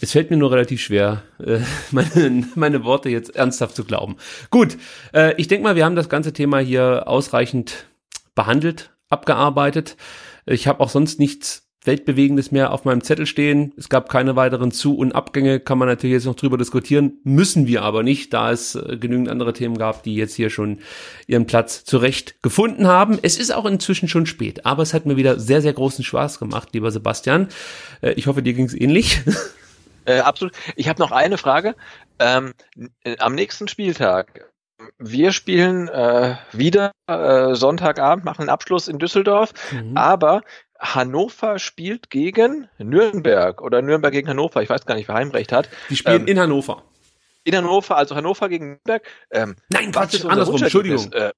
Es fällt mir nur relativ schwer, äh, meine, meine Worte jetzt ernsthaft zu glauben. Gut, äh, ich denke mal, wir haben das ganze Thema hier ausreichend behandelt, abgearbeitet. Ich habe auch sonst nichts Weltbewegendes mehr auf meinem Zettel stehen. Es gab keine weiteren Zu- und Abgänge, kann man natürlich jetzt noch drüber diskutieren, müssen wir aber nicht, da es äh, genügend andere Themen gab, die jetzt hier schon ihren Platz zurecht gefunden haben. Es ist auch inzwischen schon spät, aber es hat mir wieder sehr, sehr großen Spaß gemacht, lieber Sebastian. Äh, ich hoffe, dir ging es ähnlich. Äh, absolut. Ich habe noch eine Frage. Ähm, äh, am nächsten Spieltag, wir spielen äh, wieder äh, Sonntagabend, machen einen Abschluss in Düsseldorf, mhm. aber Hannover spielt gegen Nürnberg oder Nürnberg gegen Hannover. Ich weiß gar nicht, wer Heimrecht hat. Die spielen ähm, in Hannover. In Hannover, also Hannover gegen Nürnberg. Ähm, Nein, Quatsch, ist andersrum. Entschuldigung. Äh,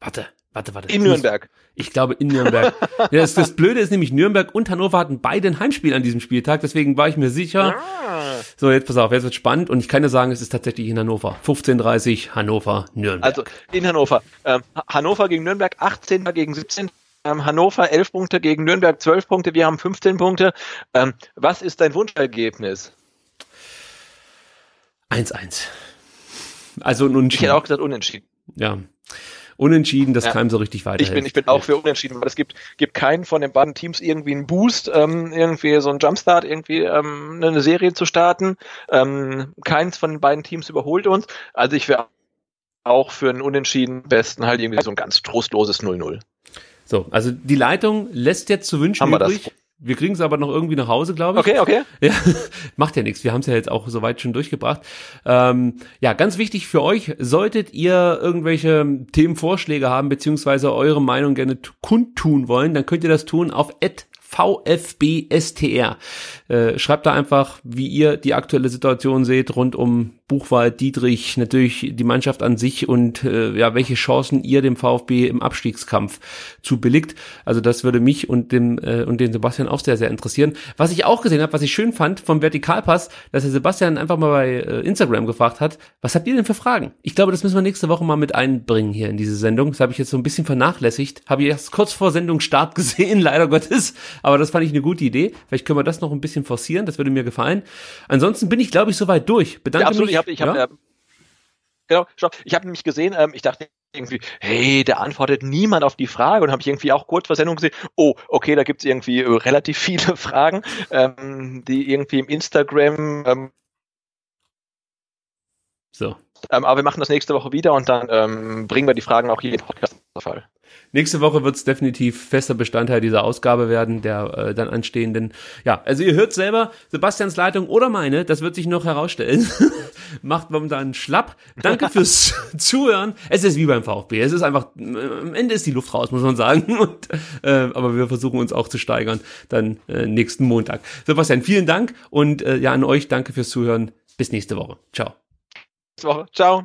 warte, warte, warte. In Nürnberg. Ich glaube in Nürnberg. ja, das, das Blöde ist nämlich, Nürnberg und Hannover hatten beide ein Heimspiel an diesem Spieltag, deswegen war ich mir sicher. Ah. So, jetzt pass auf, jetzt wird spannend und ich kann dir sagen, es ist tatsächlich in Hannover. 15.30 Hannover, Nürnberg. Also in Hannover. Ähm, Hannover gegen Nürnberg, 18. gegen 17 ähm, Hannover 11 Punkte gegen Nürnberg 12 Punkte, wir haben 15 Punkte. Ähm, was ist dein Wunschergebnis? 1-1. Also ein Unentschieden. Ich hätte auch gesagt Unentschieden. Ja. Unentschieden, das ja. kam so richtig weiter. Ich bin, ich bin auch für Unentschieden, weil es gibt, gibt keinen von den beiden Teams irgendwie einen Boost, ähm, irgendwie so einen Jumpstart, irgendwie ähm, eine Serie zu starten. Ähm, keins von den beiden Teams überholt uns. Also ich wäre auch für einen Unentschieden besten halt irgendwie so ein ganz trostloses 0-0. So, also die Leitung lässt jetzt zu wünschen Haben übrig. Wir, wir kriegen es aber noch irgendwie nach Hause, glaube ich. Okay, okay. Ja, macht ja nichts. Wir haben es ja jetzt auch soweit schon durchgebracht. Ähm, ja, ganz wichtig für euch, solltet ihr irgendwelche Themenvorschläge haben, beziehungsweise eure Meinung gerne kundtun wollen, dann könnt ihr das tun auf VfBSTR. Äh, schreibt da einfach, wie ihr die aktuelle Situation seht rund um Buchwald, Dietrich, natürlich die Mannschaft an sich und äh, ja, welche Chancen ihr dem VfB im Abstiegskampf zubilligt. Also das würde mich und dem äh, und den Sebastian auch sehr sehr interessieren. Was ich auch gesehen habe, was ich schön fand vom Vertikalpass, dass der Sebastian einfach mal bei äh, Instagram gefragt hat, was habt ihr denn für Fragen? Ich glaube, das müssen wir nächste Woche mal mit einbringen hier in diese Sendung. Das habe ich jetzt so ein bisschen vernachlässigt. Habe ich erst kurz vor Sendungsstart gesehen, leider Gottes, aber das fand ich eine gute Idee. Vielleicht können wir das noch ein bisschen forcieren, das würde mir gefallen. Ansonsten bin ich glaube ich soweit durch. Bedanke ja, mich habe ich hab, ja? äh, genau, ich habe nämlich gesehen, ähm, ich dachte irgendwie, hey, da antwortet niemand auf die Frage und habe ich irgendwie auch kurz vor Sendung gesehen, oh, okay, da gibt's irgendwie äh, relativ viele Fragen, ähm, die irgendwie im Instagram ähm, so. Ähm, aber wir machen das nächste Woche wieder und dann ähm, bringen wir die Fragen auch hier in den Podcast Fall. Nächste Woche wird es definitiv fester Bestandteil dieser Ausgabe werden, der äh, dann anstehenden. Ja, also ihr hört selber, Sebastians Leitung oder meine, das wird sich noch herausstellen. Macht momentan schlapp. Danke fürs Zuhören. Es ist wie beim VfB. Es ist einfach, äh, am Ende ist die Luft raus, muss man sagen. Und, äh, aber wir versuchen uns auch zu steigern, dann äh, nächsten Montag. Sebastian, vielen Dank und äh, ja, an euch danke fürs Zuhören. Bis nächste Woche. Ciao. Woche. Ciao.